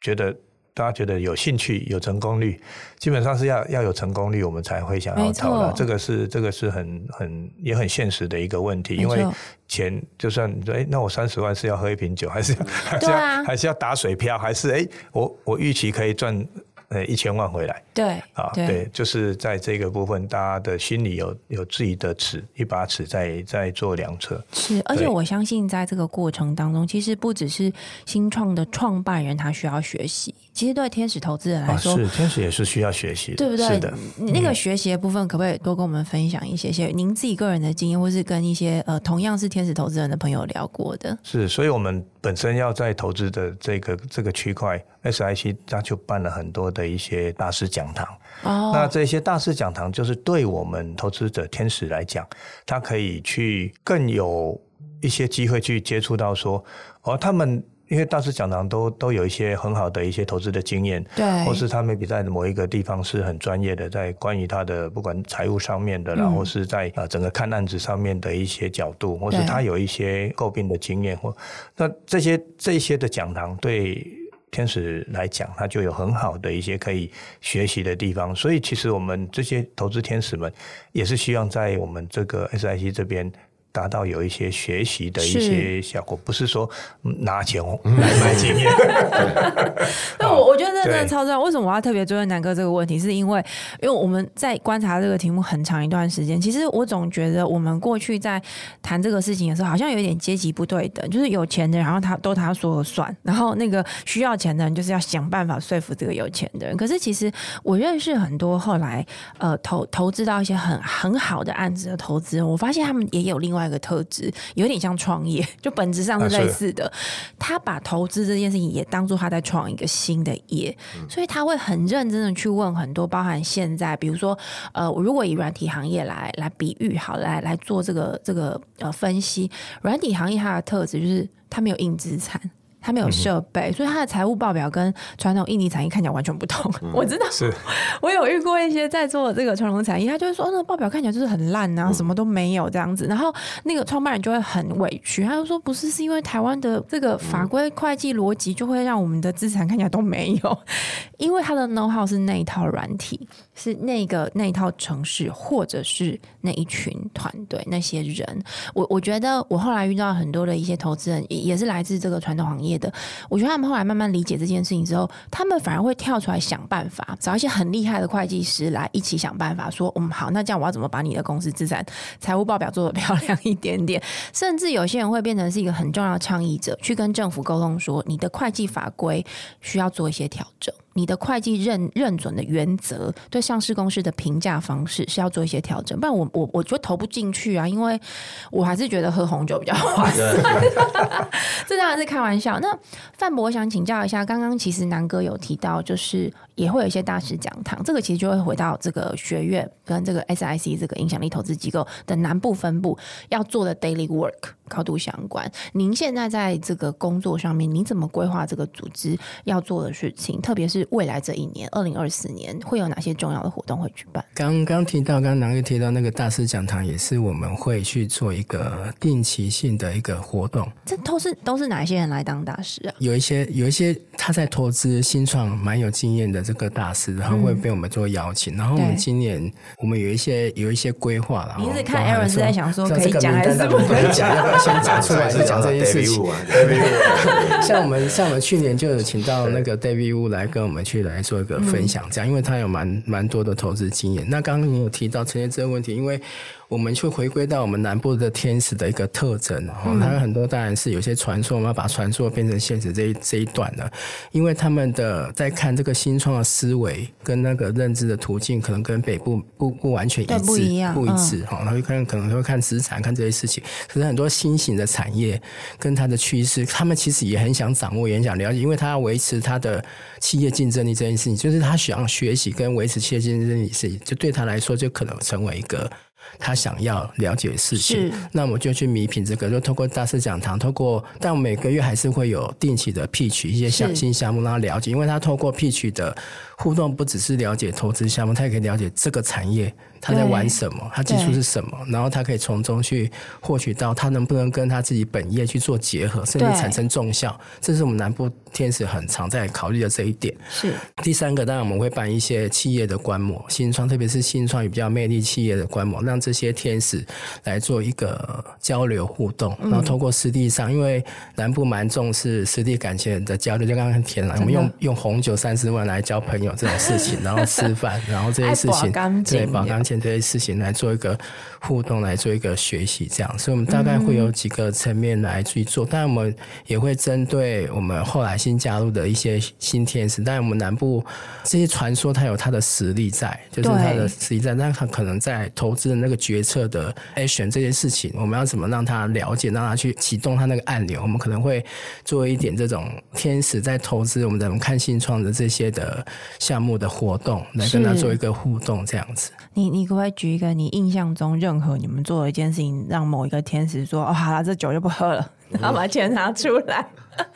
觉得大家觉得有兴趣、有成功率，基本上是要要有成功率，我们才会想要投的。这个是这个是很很也很现实的一个问题，因为钱就算你说，哎，那我三十万是要喝一瓶酒，还是还是要、啊、还是要打水漂，还是哎，我我预期可以赚。呃，一千万回来，对，啊，对，就是在这个部分，大家的心里有有自己的尺，一把尺在在做量测。是，而且我相信，在这个过程当中，其实不只是新创的创办人他需要学习，其实对天使投资人来说，啊、是天使也是需要学习的，对不对？是的，那个学习的部分，可不可以多跟我们分享一些些您自己个人的经验，或是跟一些呃同样是天使投资人的朋友聊过的？是，所以我们本身要在投资的这个这个区块，SIC 它就办了很多。的一些大师讲堂，oh. 那这些大师讲堂就是对我们投资者天使来讲，他可以去更有一些机会去接触到说，哦，他们因为大师讲堂都都有一些很好的一些投资的经验，对，或是他们比在某一个地方是很专业的，在关于他的不管财务上面的，然后是在啊整个看案子上面的一些角度，或是他有一些诟病的经验，或那这些这些的讲堂对。天使来讲，他就有很好的一些可以学习的地方，所以其实我们这些投资天使们也是希望在我们这个 SIC 这边达到有一些学习的一些效果，不是说拿钱来买经验。<laughs> <laughs> 那我我觉得这真的超重要。为什么我要特别追问南哥这个问题？是因为因为我们在观察这个题目很长一段时间，其实我总觉得我们过去在谈这个事情的时候，好像有点阶级不对等，就是有钱的，然后他都他说了算，然后那个需要钱的人就是要想办法说服这个有钱的人。可是其实我认识很多后来呃投投资到一些很很好的案子的投资人，我发现他们也有另外。那个特质有点像创业，<laughs> 就本质上是类似的。他把投资这件事情也当做他在创一个新的业，所以他会很认真的去问很多，包含现在，比如说，呃，如果以软体行业来来比喻，好，来来做这个这个呃分析，软体行业它的特质就是它没有硬资产。他没有设备，所以他的财务报表跟传统印尼产业看起来完全不同。嗯、<laughs> 我知道，是我有遇过一些在做这个传统产业，他就会说那个报表看起来就是很烂啊，什么都没有这样子。然后那个创办人就会很委屈，他就说不是，是因为台湾的这个法规会计逻辑就会让我们的资产看起来都没有，因为他的 know how 是那一套软体，是那个那一套城市，或者是那一群团队那些人。我我觉得我后来遇到很多的一些投资人，也是来自这个传统行业。的，我觉得他们后来慢慢理解这件事情之后，他们反而会跳出来想办法，找一些很厉害的会计师来一起想办法，说，嗯，好，那这样我要怎么把你的公司资产财务报表做得漂亮一点点？甚至有些人会变成是一个很重要的倡议者，去跟政府沟通说，你的会计法规需要做一些调整。你的会计认认准的原则，对上市公司的评价方式是要做一些调整，不然我我我觉得投不进去啊，因为我还是觉得喝红酒比较划算。<laughs> 这当然是开玩笑。那范博，我想请教一下，刚刚其实南哥有提到，就是也会有一些大师讲堂，这个其实就会回到这个学院跟这个 SIC 这个影响力投资机构的南部分部要做的 daily work 高度相关。您现在在这个工作上面，你怎么规划这个组织要做的事情，特别是？未来这一年，二零二四年会有哪些重要的活动会举办？刚刚提到，刚刚南哥提到那个大师讲堂，也是我们会去做一个定期性的一个活动。这都是都是哪一些人来当大师啊？有一些有一些他在投资新创蛮有经验的这个大师，然后会被我们做邀请。嗯、然后我们今年我们有一些有一些规划了。你是看 Aaron 是在想说可以讲还是不可以讲？要不要先讲出来是讲这件事情？像我们像我们去年就有请到那个 David Wu 来跟我们。我们去来做一个分享，这样，因为他有蛮蛮多的投资经验。那刚刚你有提到陈先这个问题，因为。我们去回归到我们南部的天使的一个特征，哦，它有很多当然是有些传说，我们要把传说变成现实这一这一段呢，因为他们的在看这个新创的思维跟那个认知的途径，可能跟北部不不完全一致，不一样，不一致哈。他会看可能会看资产，看这些事情。可是很多新型的产业跟它的趋势，他们其实也很想掌握，也很想了解，因为他要维持他的企业竞争力这件事情，就是他想学习跟维持企业竞争力是，就对他来说就可能成为一个。他想要了解的事情，那我就去米品这个，就透过大师讲堂，透过，但我每个月还是会有定期的 pitch 一些相新项目让他了解，因为他透过 pitch 的互动，不只是了解投资项目，他也可以了解这个产业。他在玩什么？他技术是什么？然后他可以从中去获取到他能不能跟他自己本业去做结合，甚至产生重效。这是我们南部天使很常在考虑的这一点。是第三个，当然我们会办一些企业的观摩，新创，特别是新创与比较魅力企业的观摩，让这些天使来做一个交流互动。然后通过实地上，因为南部蛮重视实地感情的交流，就刚刚填了，我们用用红酒三十万来交朋友这种事情，<laughs> 然后吃饭，然后这些事情对保干净。这些事情来做一个互动，来做一个学习，这样，所以我们大概会有几个层面来去做。但我们也会针对我们后来新加入的一些新天使，但我们南部这些传说，它有它的实力在，就是它的实力在。但它可能在投资的那个决策的 action 这些事情，我们要怎么让他了解，让他去启动他那个按钮？我们可能会做一点这种天使在投资，我们怎么看新创的这些的项目的活动，来跟他做一个互动，这样子。你你可不可以举一个你印象中任何你们做的一件事情，让某一个天使说：“哦，好了，这酒就不喝了，然后把钱拿出来。<laughs> ”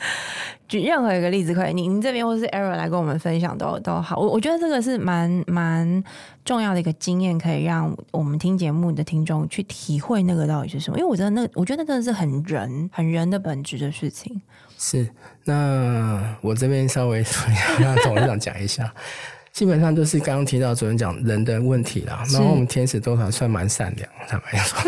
举任何一个例子可以，您这边或是 Aaron 来跟我们分享都都好。我我觉得这个是蛮蛮重要的一个经验，可以让我们听节目的听众去体会那个到底是什么。因为我觉得那我觉得那真的是很人很人的本质的事情。是，那我这边稍微 <laughs> 让董事长讲一下。基本上就是刚刚提到主任讲人的问题啦，然后我们天使都还算蛮善良，坦白说。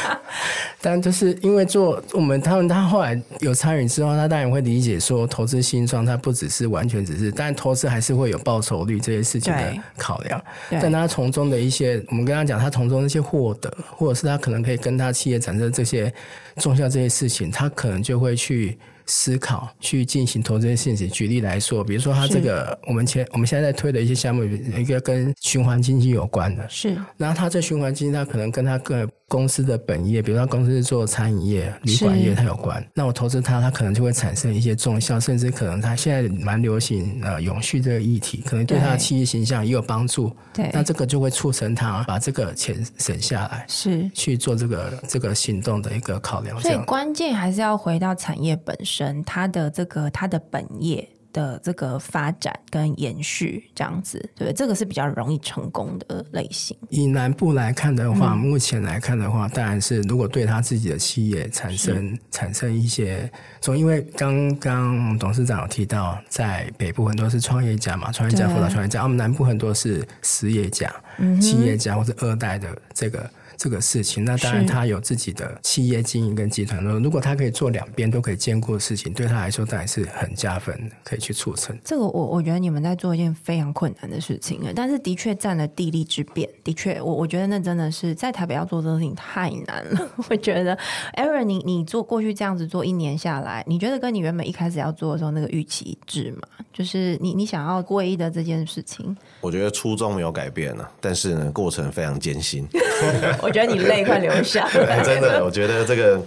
<laughs> 但就是因为做我们他们他后来有参与之后，他当然会理解说，投资新创它不只是完全只是，但投资还是会有报酬率这些事情的考量。但他从中的一些，我们跟他讲，他从中的一些获得，或者是他可能可以跟他企业产生这些综效这些事情，他可能就会去。思考去进行投资的事情。举例来说，比如说他这个我们前我们现在在推的一些项目，一个跟循环经济有关的，是。然后他这循环经济，他可能跟他个公司的本业，比如说他公司是做餐饮业、旅馆业，它有关。那我投资它，它可能就会产生一些重效，甚至可能他现在蛮流行呃永续这个议题，可能对他的企业形象也有帮助。对，那这个就会促成他把这个钱省下来，是去做这个这个行动的一个考量。所以关键还是要回到产业本身，它的这个他的本业。的这个发展跟延续这样子，对，这个是比较容易成功的类型。以南部来看的话，嗯、目前来看的话，当然是如果对他自己的企业产生产生一些，从因为刚刚董事长有提到，在北部很多是创业家嘛，创业家辅导创业家，我们南部很多是实业家、嗯、企业家或者二代的这个。这个事情，那当然他有自己的企业经营跟集团。如果他可以做两边都可以兼顾的事情，对他来说当然是很加分的，可以去促成。这个我我觉得你们在做一件非常困难的事情，但是的确占了地利之便。的确，我我觉得那真的是在台北要做这个事情太难了。<laughs> 我觉得，Aaron，你你做过去这样子做一年下来，你觉得跟你原本一开始要做的时候那个预期一致吗？就是你你想要过一的这件事情，我觉得初衷没有改变了，但是呢，过程非常艰辛。<laughs> 我我觉得你泪快流下来，<laughs> 真的，我觉得这个。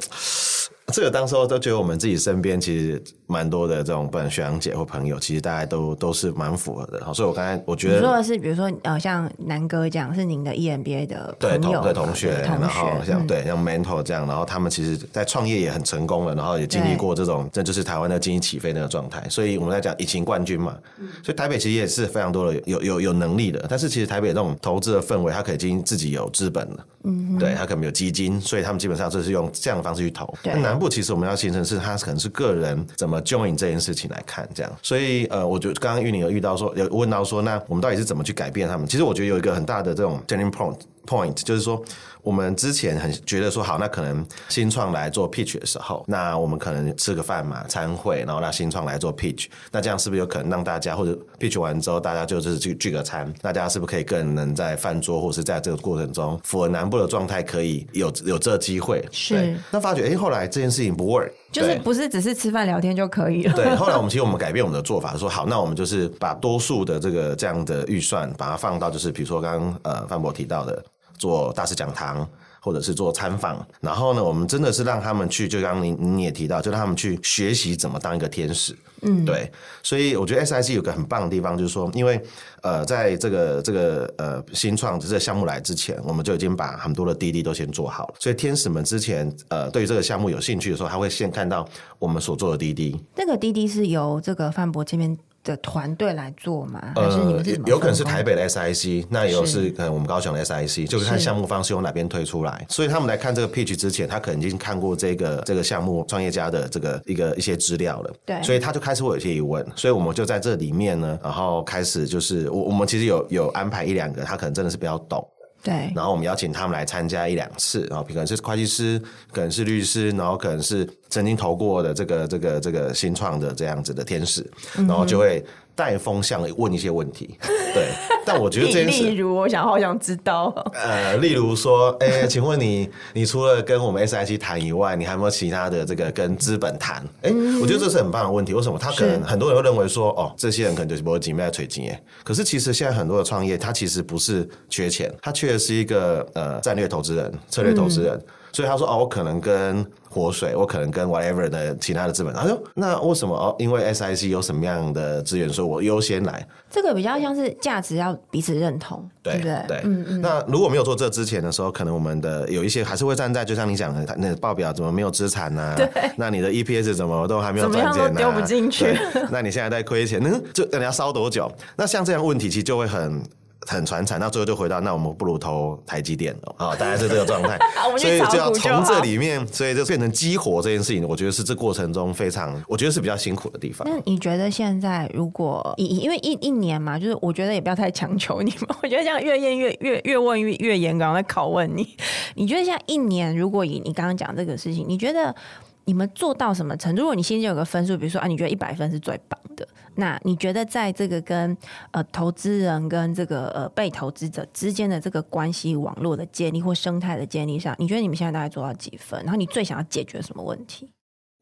这个当时候都觉得我们自己身边其实蛮多的这种不管学长姐或朋友，其实大家都都是蛮符合的。好，所以我刚才我觉得，你说的是比如说呃，像南哥这样是您的 EMBA 的朋友对同，同学，同学然后像、嗯、对像 mentor 这样，然后他们其实在创业也很成功了，然后也经历过这种这就是台湾的经济起飞那个状态。所以我们在讲疫情冠军嘛，所以台北其实也是非常多的有有有能力的，但是其实台北这种投资的氛围，它可以经自己有资本了，嗯，对，它可能有基金，所以他们基本上就是用这样的方式去投。那南部其实我们要形成。是他可能是个人怎么 join 这件事情来看，这样，所以呃，我觉得刚刚玉玲有遇到说，有问到说，那我们到底是怎么去改变他们？其实我觉得有一个很大的这种 turning point point，就是说。我们之前很觉得说好，那可能新创来做 pitch 的时候，那我们可能吃个饭嘛，餐会，然后让新创来做 pitch，那这样是不是有可能让大家或者 pitch 完之后，大家就是去聚个餐，大家是不是可以更能在饭桌或是在这个过程中符合南部的状态，可以有有这个机会？是。那发觉哎，后来这件事情不 work，就是不是只是吃饭聊天就可以了？对。<laughs> 后来我们其实我们改变我们的做法，说好，那我们就是把多数的这个这样的预算，把它放到就是比如说刚刚呃范博提到的做大师讲堂。或者是做参访，然后呢，我们真的是让他们去，就刚刚您您也提到，就让他们去学习怎么当一个天使，嗯，对，所以我觉得 SIC 有个很棒的地方，就是说，因为呃，在这个这个呃新创这个项目来之前，我们就已经把很多的滴滴都先做好了，所以天使们之前呃对于这个项目有兴趣的时候，他会先看到我们所做的滴滴。那个滴滴是由这个范博这边。的团队来做嘛？还是你们是有可能是台北的 SIC，那也有是可能我们高雄的 SIC，就是看项目方是由哪边推出来。所以他们来看这个 pitch 之前，他可能已经看过这个这个项目创业家的这个一个一些资料了。对，所以他就开始会有一些疑问，所以我们就在这里面呢，然后开始就是我我们其实有有安排一两个，他可能真的是比较懂。对，然后我们邀请他们来参加一两次，然后可能是会计师，可能是律师，然后可能是曾经投过的这个这个这个新创的这样子的天使，然后就会。带风向问一些问题，<laughs> 对，但我觉得 <laughs> 这件事，例如，我想好想知道，<laughs> 呃，例如说，哎、欸，请问你，你除了跟我们 SIC 谈以外，你还有没有其他的这个跟资本谈？哎、欸，我觉得这是很棒的问题。为什么？他可能很多人会认为说，哦，这些人可能就是不会紧卖垂经验。可是其实现在很多的创业，他其实不是缺钱，他缺的是一个呃战略投资人、策略投资人。嗯所以他说哦，我可能跟活水，我可能跟 whatever 的其他的资本。他说那为什么哦？因为 SIC 有什么样的资源，所以我优先来。这个比较像是价值要彼此认同，对不对？对，嗯嗯。那如果没有做这之前的时候，可能我们的有一些还是会站在，就像你讲的，那报表怎么没有资产呢？<laughs> 对。那你的 EPS 怎么都还没有赚钱呢？丢不进去。那你现在在亏钱，那就等你要烧多久？那像这样问题，其实就会很。很传产，那最后就回到那我们不如投台积电哦，啊，大概是这个状态。<laughs> 所以就要从这里面，所以就变成激活这件事情，我觉得是这过程中非常，我觉得是比较辛苦的地方。那你觉得现在如果因因为一一年嘛，就是我觉得也不要太强求你们，<laughs> 我觉得这样越验越越越问越越严格，在拷问你。你觉得像一年，如果以你刚刚讲这个事情，你觉得你们做到什么程度？如果你心里有个分数，比如说啊，你觉得一百分是最棒的。那你觉得在这个跟呃投资人跟这个呃被投资者之间的这个关系网络的建立或生态的建立上，你觉得你们现在大概做到几分？然后你最想要解决什么问题？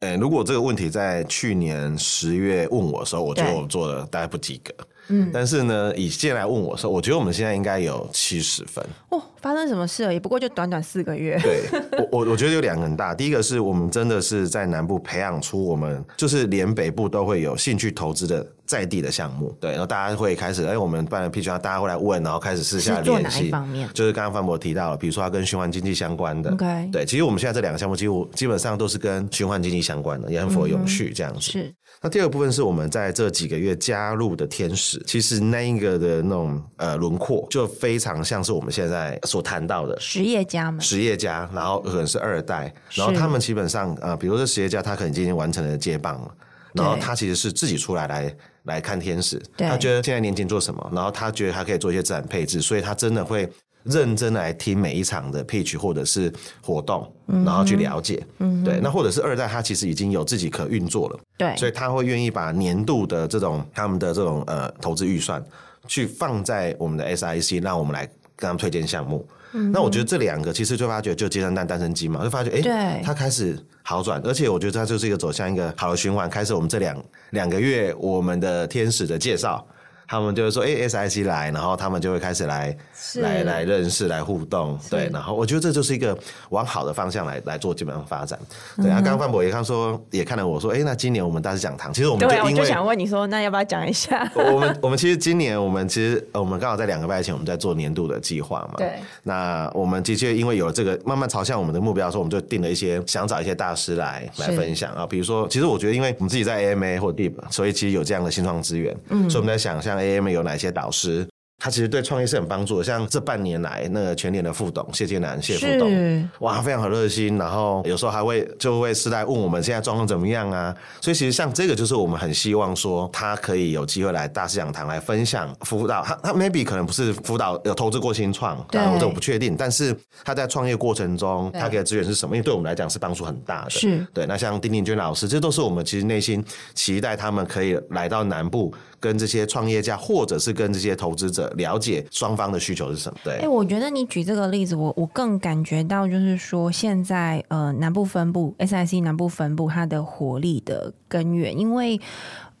诶，如果这个问题在去年十月问我的时候，我觉得我做的大概不及格。嗯，但是呢，以现在来问我说，我觉得我们现在应该有七十分。哦，发生什么事了？也不过就短短四个月。对，我我我觉得有两个很大。第一个是我们真的是在南部培养出我们，就是连北部都会有兴趣投资的在地的项目。对，然后大家会开始，哎，我们办了 pitch，大家会来问，然后开始私下联系。方面？就是刚刚范博提到了，比如说他跟循环经济相关的。OK。对，其实我们现在这两个项目几乎基本上都是跟循环经济相关的，也很符合永续这样子。嗯、是。那第二部分是我们在这几个月加入的天使，其实那一个的那种呃轮廓，就非常像是我们现在所谈到的实业家们，实业家，然后可能是二代，然后他们基本上呃，比如说实业家，他可能今天完成了接棒了，然后他其实是自己出来来来看天使，他觉得现在年轻做什么，然后他觉得他可以做一些资产配置，所以他真的会。认真的来听每一场的 pitch 或者是活动，然后去了解，嗯，对，那或者是二代，他其实已经有自己可运作了，对，所以他会愿意把年度的这种他们的这种呃投资预算去放在我们的 SIC，让我们来跟他们推荐项目。嗯、那我觉得这两个其实就发觉就鸡生蛋，蛋生鸡嘛，就发觉哎，对，它开始好转，而且我觉得它就是一个走向一个好的循环。开始我们这两两个月我们的天使的介绍。他们就会说：“哎、欸、SIC 来，然后他们就会开始来来来认识、来互动，对。然后我觉得这就是一个往好的方向来来做基本上发展。对啊，刚刚范博也看说，也看了我说：哎、欸，那今年我们大师讲堂，其实我们就因为对、啊、我就想问你说，那要不要讲一下？我们 <laughs> 我们其实今年我们其实我们刚好在两个拜前，我们在做年度的计划嘛。对。那我们的确因为有了这个，慢慢朝向我们的目标的时候，我们就定了一些想找一些大师来来分享啊。比如说，其实我觉得，因为我们自己在 AMA 或 Deep，所以其实有这样的新创资源，嗯，所以我们在想象 AMA 有哪些大。老师，他其实对创业是很帮助的。像这半年来，那个全年的副董谢建南谢副董，哇，非常很热心。然后有时候还会就会是在问我们现在状况怎么样啊。所以其实像这个，就是我们很希望说，他可以有机会来大师讲堂来分享辅导。他他 maybe 可能不是辅导有投资过新创，当然我这我不确定。但是他在创业过程中，他给的资源是什么？因为对我们来讲是帮助很大的。是对。那像丁丁娟老师，这都是我们其实内心期待他们可以来到南部。跟这些创业家，或者是跟这些投资者了解双方的需求是什么？对，哎、我觉得你举这个例子，我我更感觉到就是说，现在呃南部分部 SIC 南部分部它的活力的根源，因为。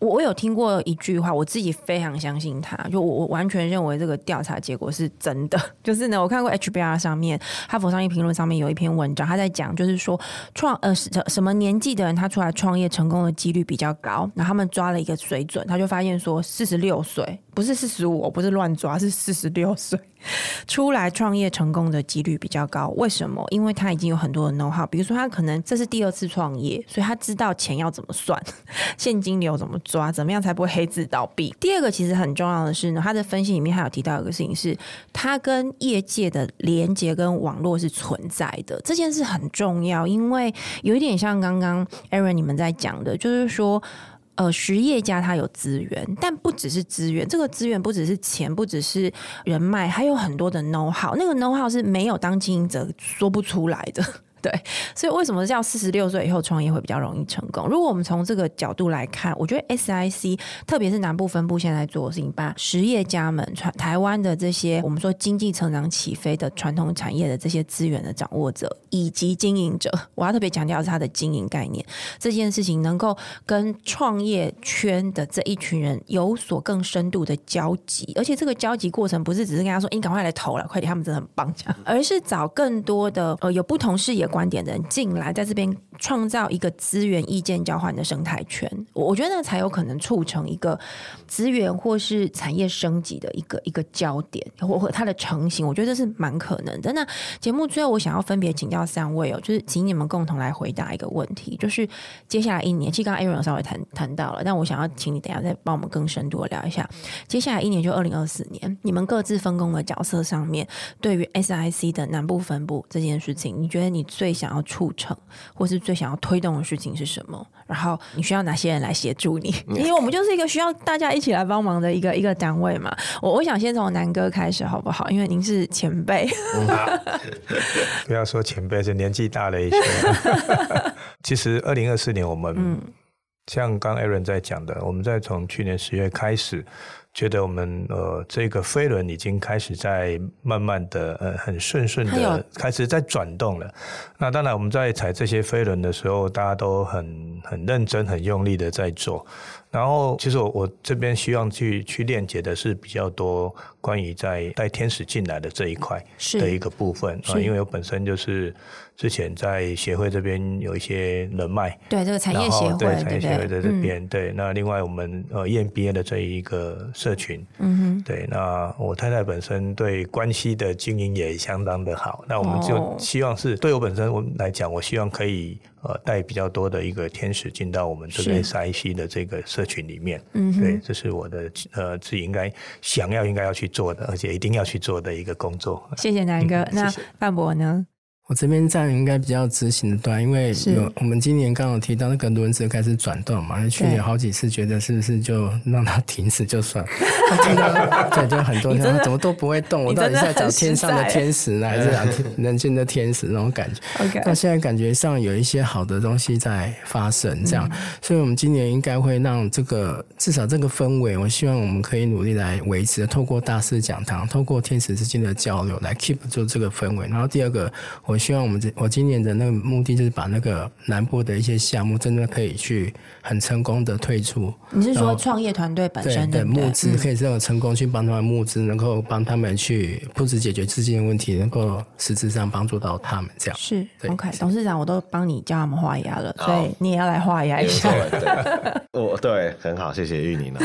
我我有听过一句话，我自己非常相信他，就我我完全认为这个调查结果是真的。<laughs> 就是呢，我看过 HBR 上面哈佛商业评论上面有一篇文章，他在讲，就是说创呃什什么年纪的人他出来创业成功的几率比较高，然后他们抓了一个水准，他就发现说四十六岁。不是四十五，不是乱抓，是四十六岁 <laughs> 出来创业成功的几率比较高。为什么？因为他已经有很多的 know how，比如说他可能这是第二次创业，所以他知道钱要怎么算，<laughs> 现金流怎么抓，怎么样才不会黑字倒闭。第二个其实很重要的是呢，他的分析里面还有提到一个事情是，他跟业界的连接跟网络是存在的，这件事很重要，因为有一点像刚刚 Aaron 你们在讲的，就是说。呃，实业家他有资源，但不只是资源，这个资源不只是钱，不只是人脉，还有很多的 know how。那个 know how 是没有当经营者说不出来的。对，所以为什么叫四十六岁以后创业会比较容易成功？如果我们从这个角度来看，我觉得 SIC 特别是南部分部现在做的事情，把实业家们、传台湾的这些我们说经济成长起飞的传统产业的这些资源的掌握者以及经营者，我要特别强调是他的经营概念，这件事情能够跟创业圈的这一群人有所更深度的交集，而且这个交集过程不是只是跟他说：“你赶快来投了，快点，他们真的很棒。”这样而是找更多的呃有不同视野。观点的人进来，在这边创造一个资源意见交换的生态圈。我我觉得那才有可能促成一个资源或是产业升级的一个一个焦点，或或它的成型。我觉得这是蛮可能的。那节目最后，我想要分别请教三位哦，就是请你们共同来回答一个问题，就是接下来一年，其实刚刚 Aaron 稍微谈谈到了，但我想要请你等一下再帮我们更深度的聊一下，接下来一年就二零二四年，你们各自分工的角色上面，对于 SIC 的南部分部这件事情，你觉得你想要促成，或是最想要推动的事情是什么？然后你需要哪些人来协助你？因为我们就是一个需要大家一起来帮忙的一个一个单位嘛。我我想先从南哥开始好不好？因为您是前辈。<laughs> 不要说前辈，是年纪大了一些。<laughs> 其实二零二四年我们，嗯，像刚 Aaron 在讲的，我们在从去年十月开始。觉得我们呃这个飞轮已经开始在慢慢的呃很顺顺的开始在转动了。那当然我们在踩这些飞轮的时候，大家都很很认真、很用力的在做。然后其实我我这边希望去去链接的是比较多关于在带天使进来的这一块的一个部分啊，因为我本身就是。之前在协会这边有一些人脉，对这个产业协会，对产业协会在这边，嗯、对那另外我们呃 EMBA 的这一个社群，嗯哼，对那我太太本身对关系的经营也相当的好，那我们就希望是对我本身我来讲，我希望可以呃带比较多的一个天使进到我们这个 SIC 的这个社群里面，嗯，对，这是我的呃自己应该想要应该要去做的，而且一定要去做的一个工作。谢谢南哥，嗯、那范博呢？我这边站应该比较执行的端，因为有我们今年刚好提到那个轮子开始转动嘛，去年好几次觉得是不是就让它停止就算 <laughs> 对，就很多天怎么都不会动，我到底是在找天上的天使呢，还是找人间的天使那种感觉？<laughs> 那现在感觉上有一些好的东西在发生，这样，所以我们今年应该会让这个至少这个氛围，我希望我们可以努力来维持，透过大师讲堂，透过天使之间的交流来 keep 住这个氛围。然后第二个，我。希望我们这我今年的那个目的就是把那个南部的一些项目真的可以去很成功的退出。你是说创业团队本身的募资可以这种成功去帮他们募资，能够帮他们去不止解决资金的问题，能够实质上帮助到他们这样。是，OK，董事长我都帮你叫他们画押了，所以你也要来画押一下。<laughs> 我对很好，谢谢玉宁了。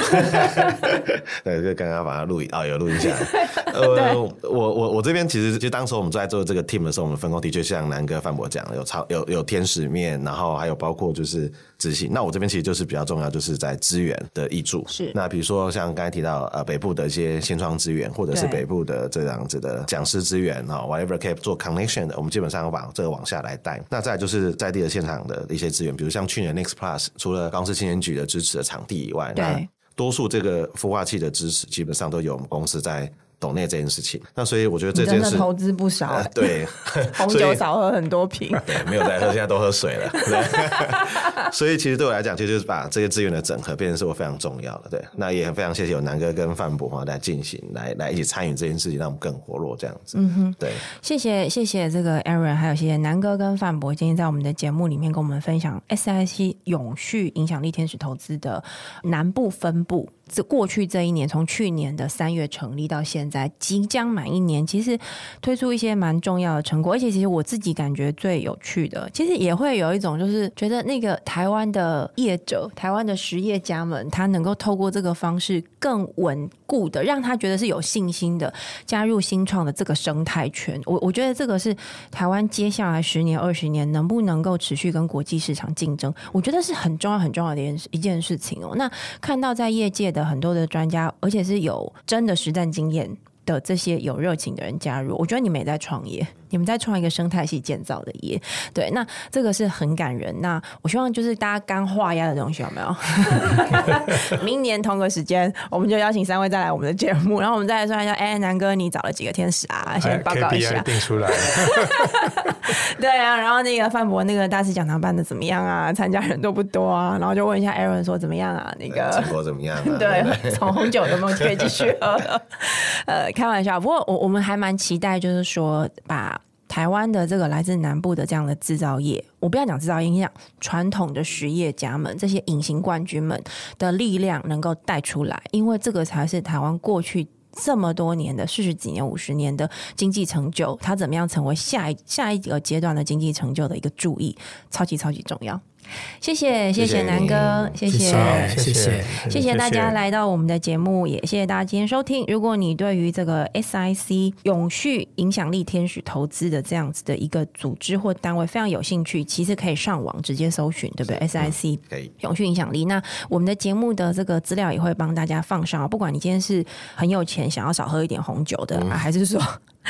<laughs> 对，就刚刚把它录音啊，有录音下来。<laughs> 呃，我我我这边其实就当时我们在做这个 team 的时候，我们分工。的确像南哥范博讲，有超有有天使面，然后还有包括就是执行。那我这边其实就是比较重要，就是在资源的挹注。是那比如说像刚才提到呃北部的一些新创资源，或者是北部的这样子的讲师资源啊，whatever 可以做 connection 的，我们基本上把这个往下来带。那再就是在地的现场的一些资源，比如像去年 Next Plus 除了高雄市青年局的支持的场地以外，那多数这个孵化器的支持基本上都有我们公司在。懂内这件事情，那所以我觉得这件事投资不少，呃，对，<laughs> <laughs> 红酒少喝很多瓶，<laughs> 对，没有在喝，现在都喝水了。对所以其实对我来讲，其实就是把这些资源的整合变成是我非常重要的。对，那也非常谢谢有南哥跟范博哈来进行，来来一起参与这件事情，让我们更活络这样子。嗯哼，对，谢谢谢谢这个 Aaron，还有谢谢南哥跟范博，今天在我们的节目里面跟我们分享 SIC 永续影响力天使投资的南部分部。这过去这一年，从去年的三月成立到现在，即将满一年，其实推出一些蛮重要的成果，而且其实我自己感觉最有趣的，其实也会有一种就是觉得那个台湾的业者、台湾的实业家们，他能够透过这个方式更稳固的，让他觉得是有信心的加入新创的这个生态圈。我我觉得这个是台湾接下来十年、二十年能不能够持续跟国际市场竞争，我觉得是很重要、很重要的一件一件事情哦。那看到在业界的很多的专家，而且是有真的实战经验的这些有热情的人加入，我觉得你们也在创业。你们在创一个生态系建造的业，对，那这个是很感人。那我希望就是大家刚画押的东西有没有？<laughs> 明年同个时间，我们就邀请三位再来我们的节目，然后我们再来说一下，哎，南哥你找了几个天使啊？先报告一下。定出来。<laughs> 对啊，然后那个范博那个大师讲堂办的怎么样啊？参加人多不多啊？然后就问一下 Aaron 说怎么样啊？那个结果怎么样、啊？<laughs> 对，从红酒有没有可以继续喝？呃，开玩笑。不过我我们还蛮期待，就是说把。台湾的这个来自南部的这样的制造业，我不要讲制造业，影响传统的实业家们，这些隐形冠军们的力量能够带出来，因为这个才是台湾过去这么多年的四十几年、五十年的经济成就，它怎么样成为下一下一个阶段的经济成就的一个注意，超级超级重要。谢谢，谢谢南哥。谢谢，谢谢，谢谢大家来到我们的节目，也谢谢大家今天收听。如果你对于这个 SIC 永续影响力天使投资的这样子的一个组织或单位非常有兴趣，其实可以上网直接搜寻，对不对？SIC 永续影响力。那我们的节目的这个资料也会帮大家放上。不管你今天是很有钱，想要少喝一点红酒的啊，还是说……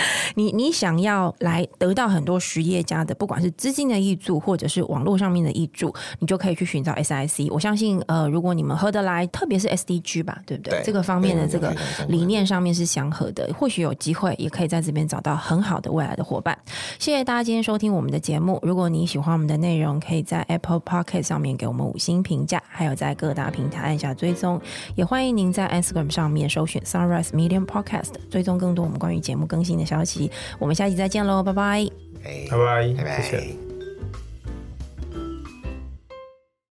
<laughs> 你你想要来得到很多实业家的，不管是资金的益助，或者是网络上面的益助，你就可以去寻找 SIC。我相信，呃，如果你们合得来，特别是 SDG 吧，对不对？对这个方面的这个理念上面是相合的，或许有机会也可以在这边找到很好的未来的伙伴。谢谢大家今天收听我们的节目。如果你喜欢我们的内容，可以在 Apple Pocket 上面给我们五星评价，还有在各大平台按下追踪。也欢迎您在 Instagram 上面搜寻 Sunrise Medium Podcast，追踪更多我们关于节目更新的消息，我们下期再见喽，拜拜，拜拜，谢谢。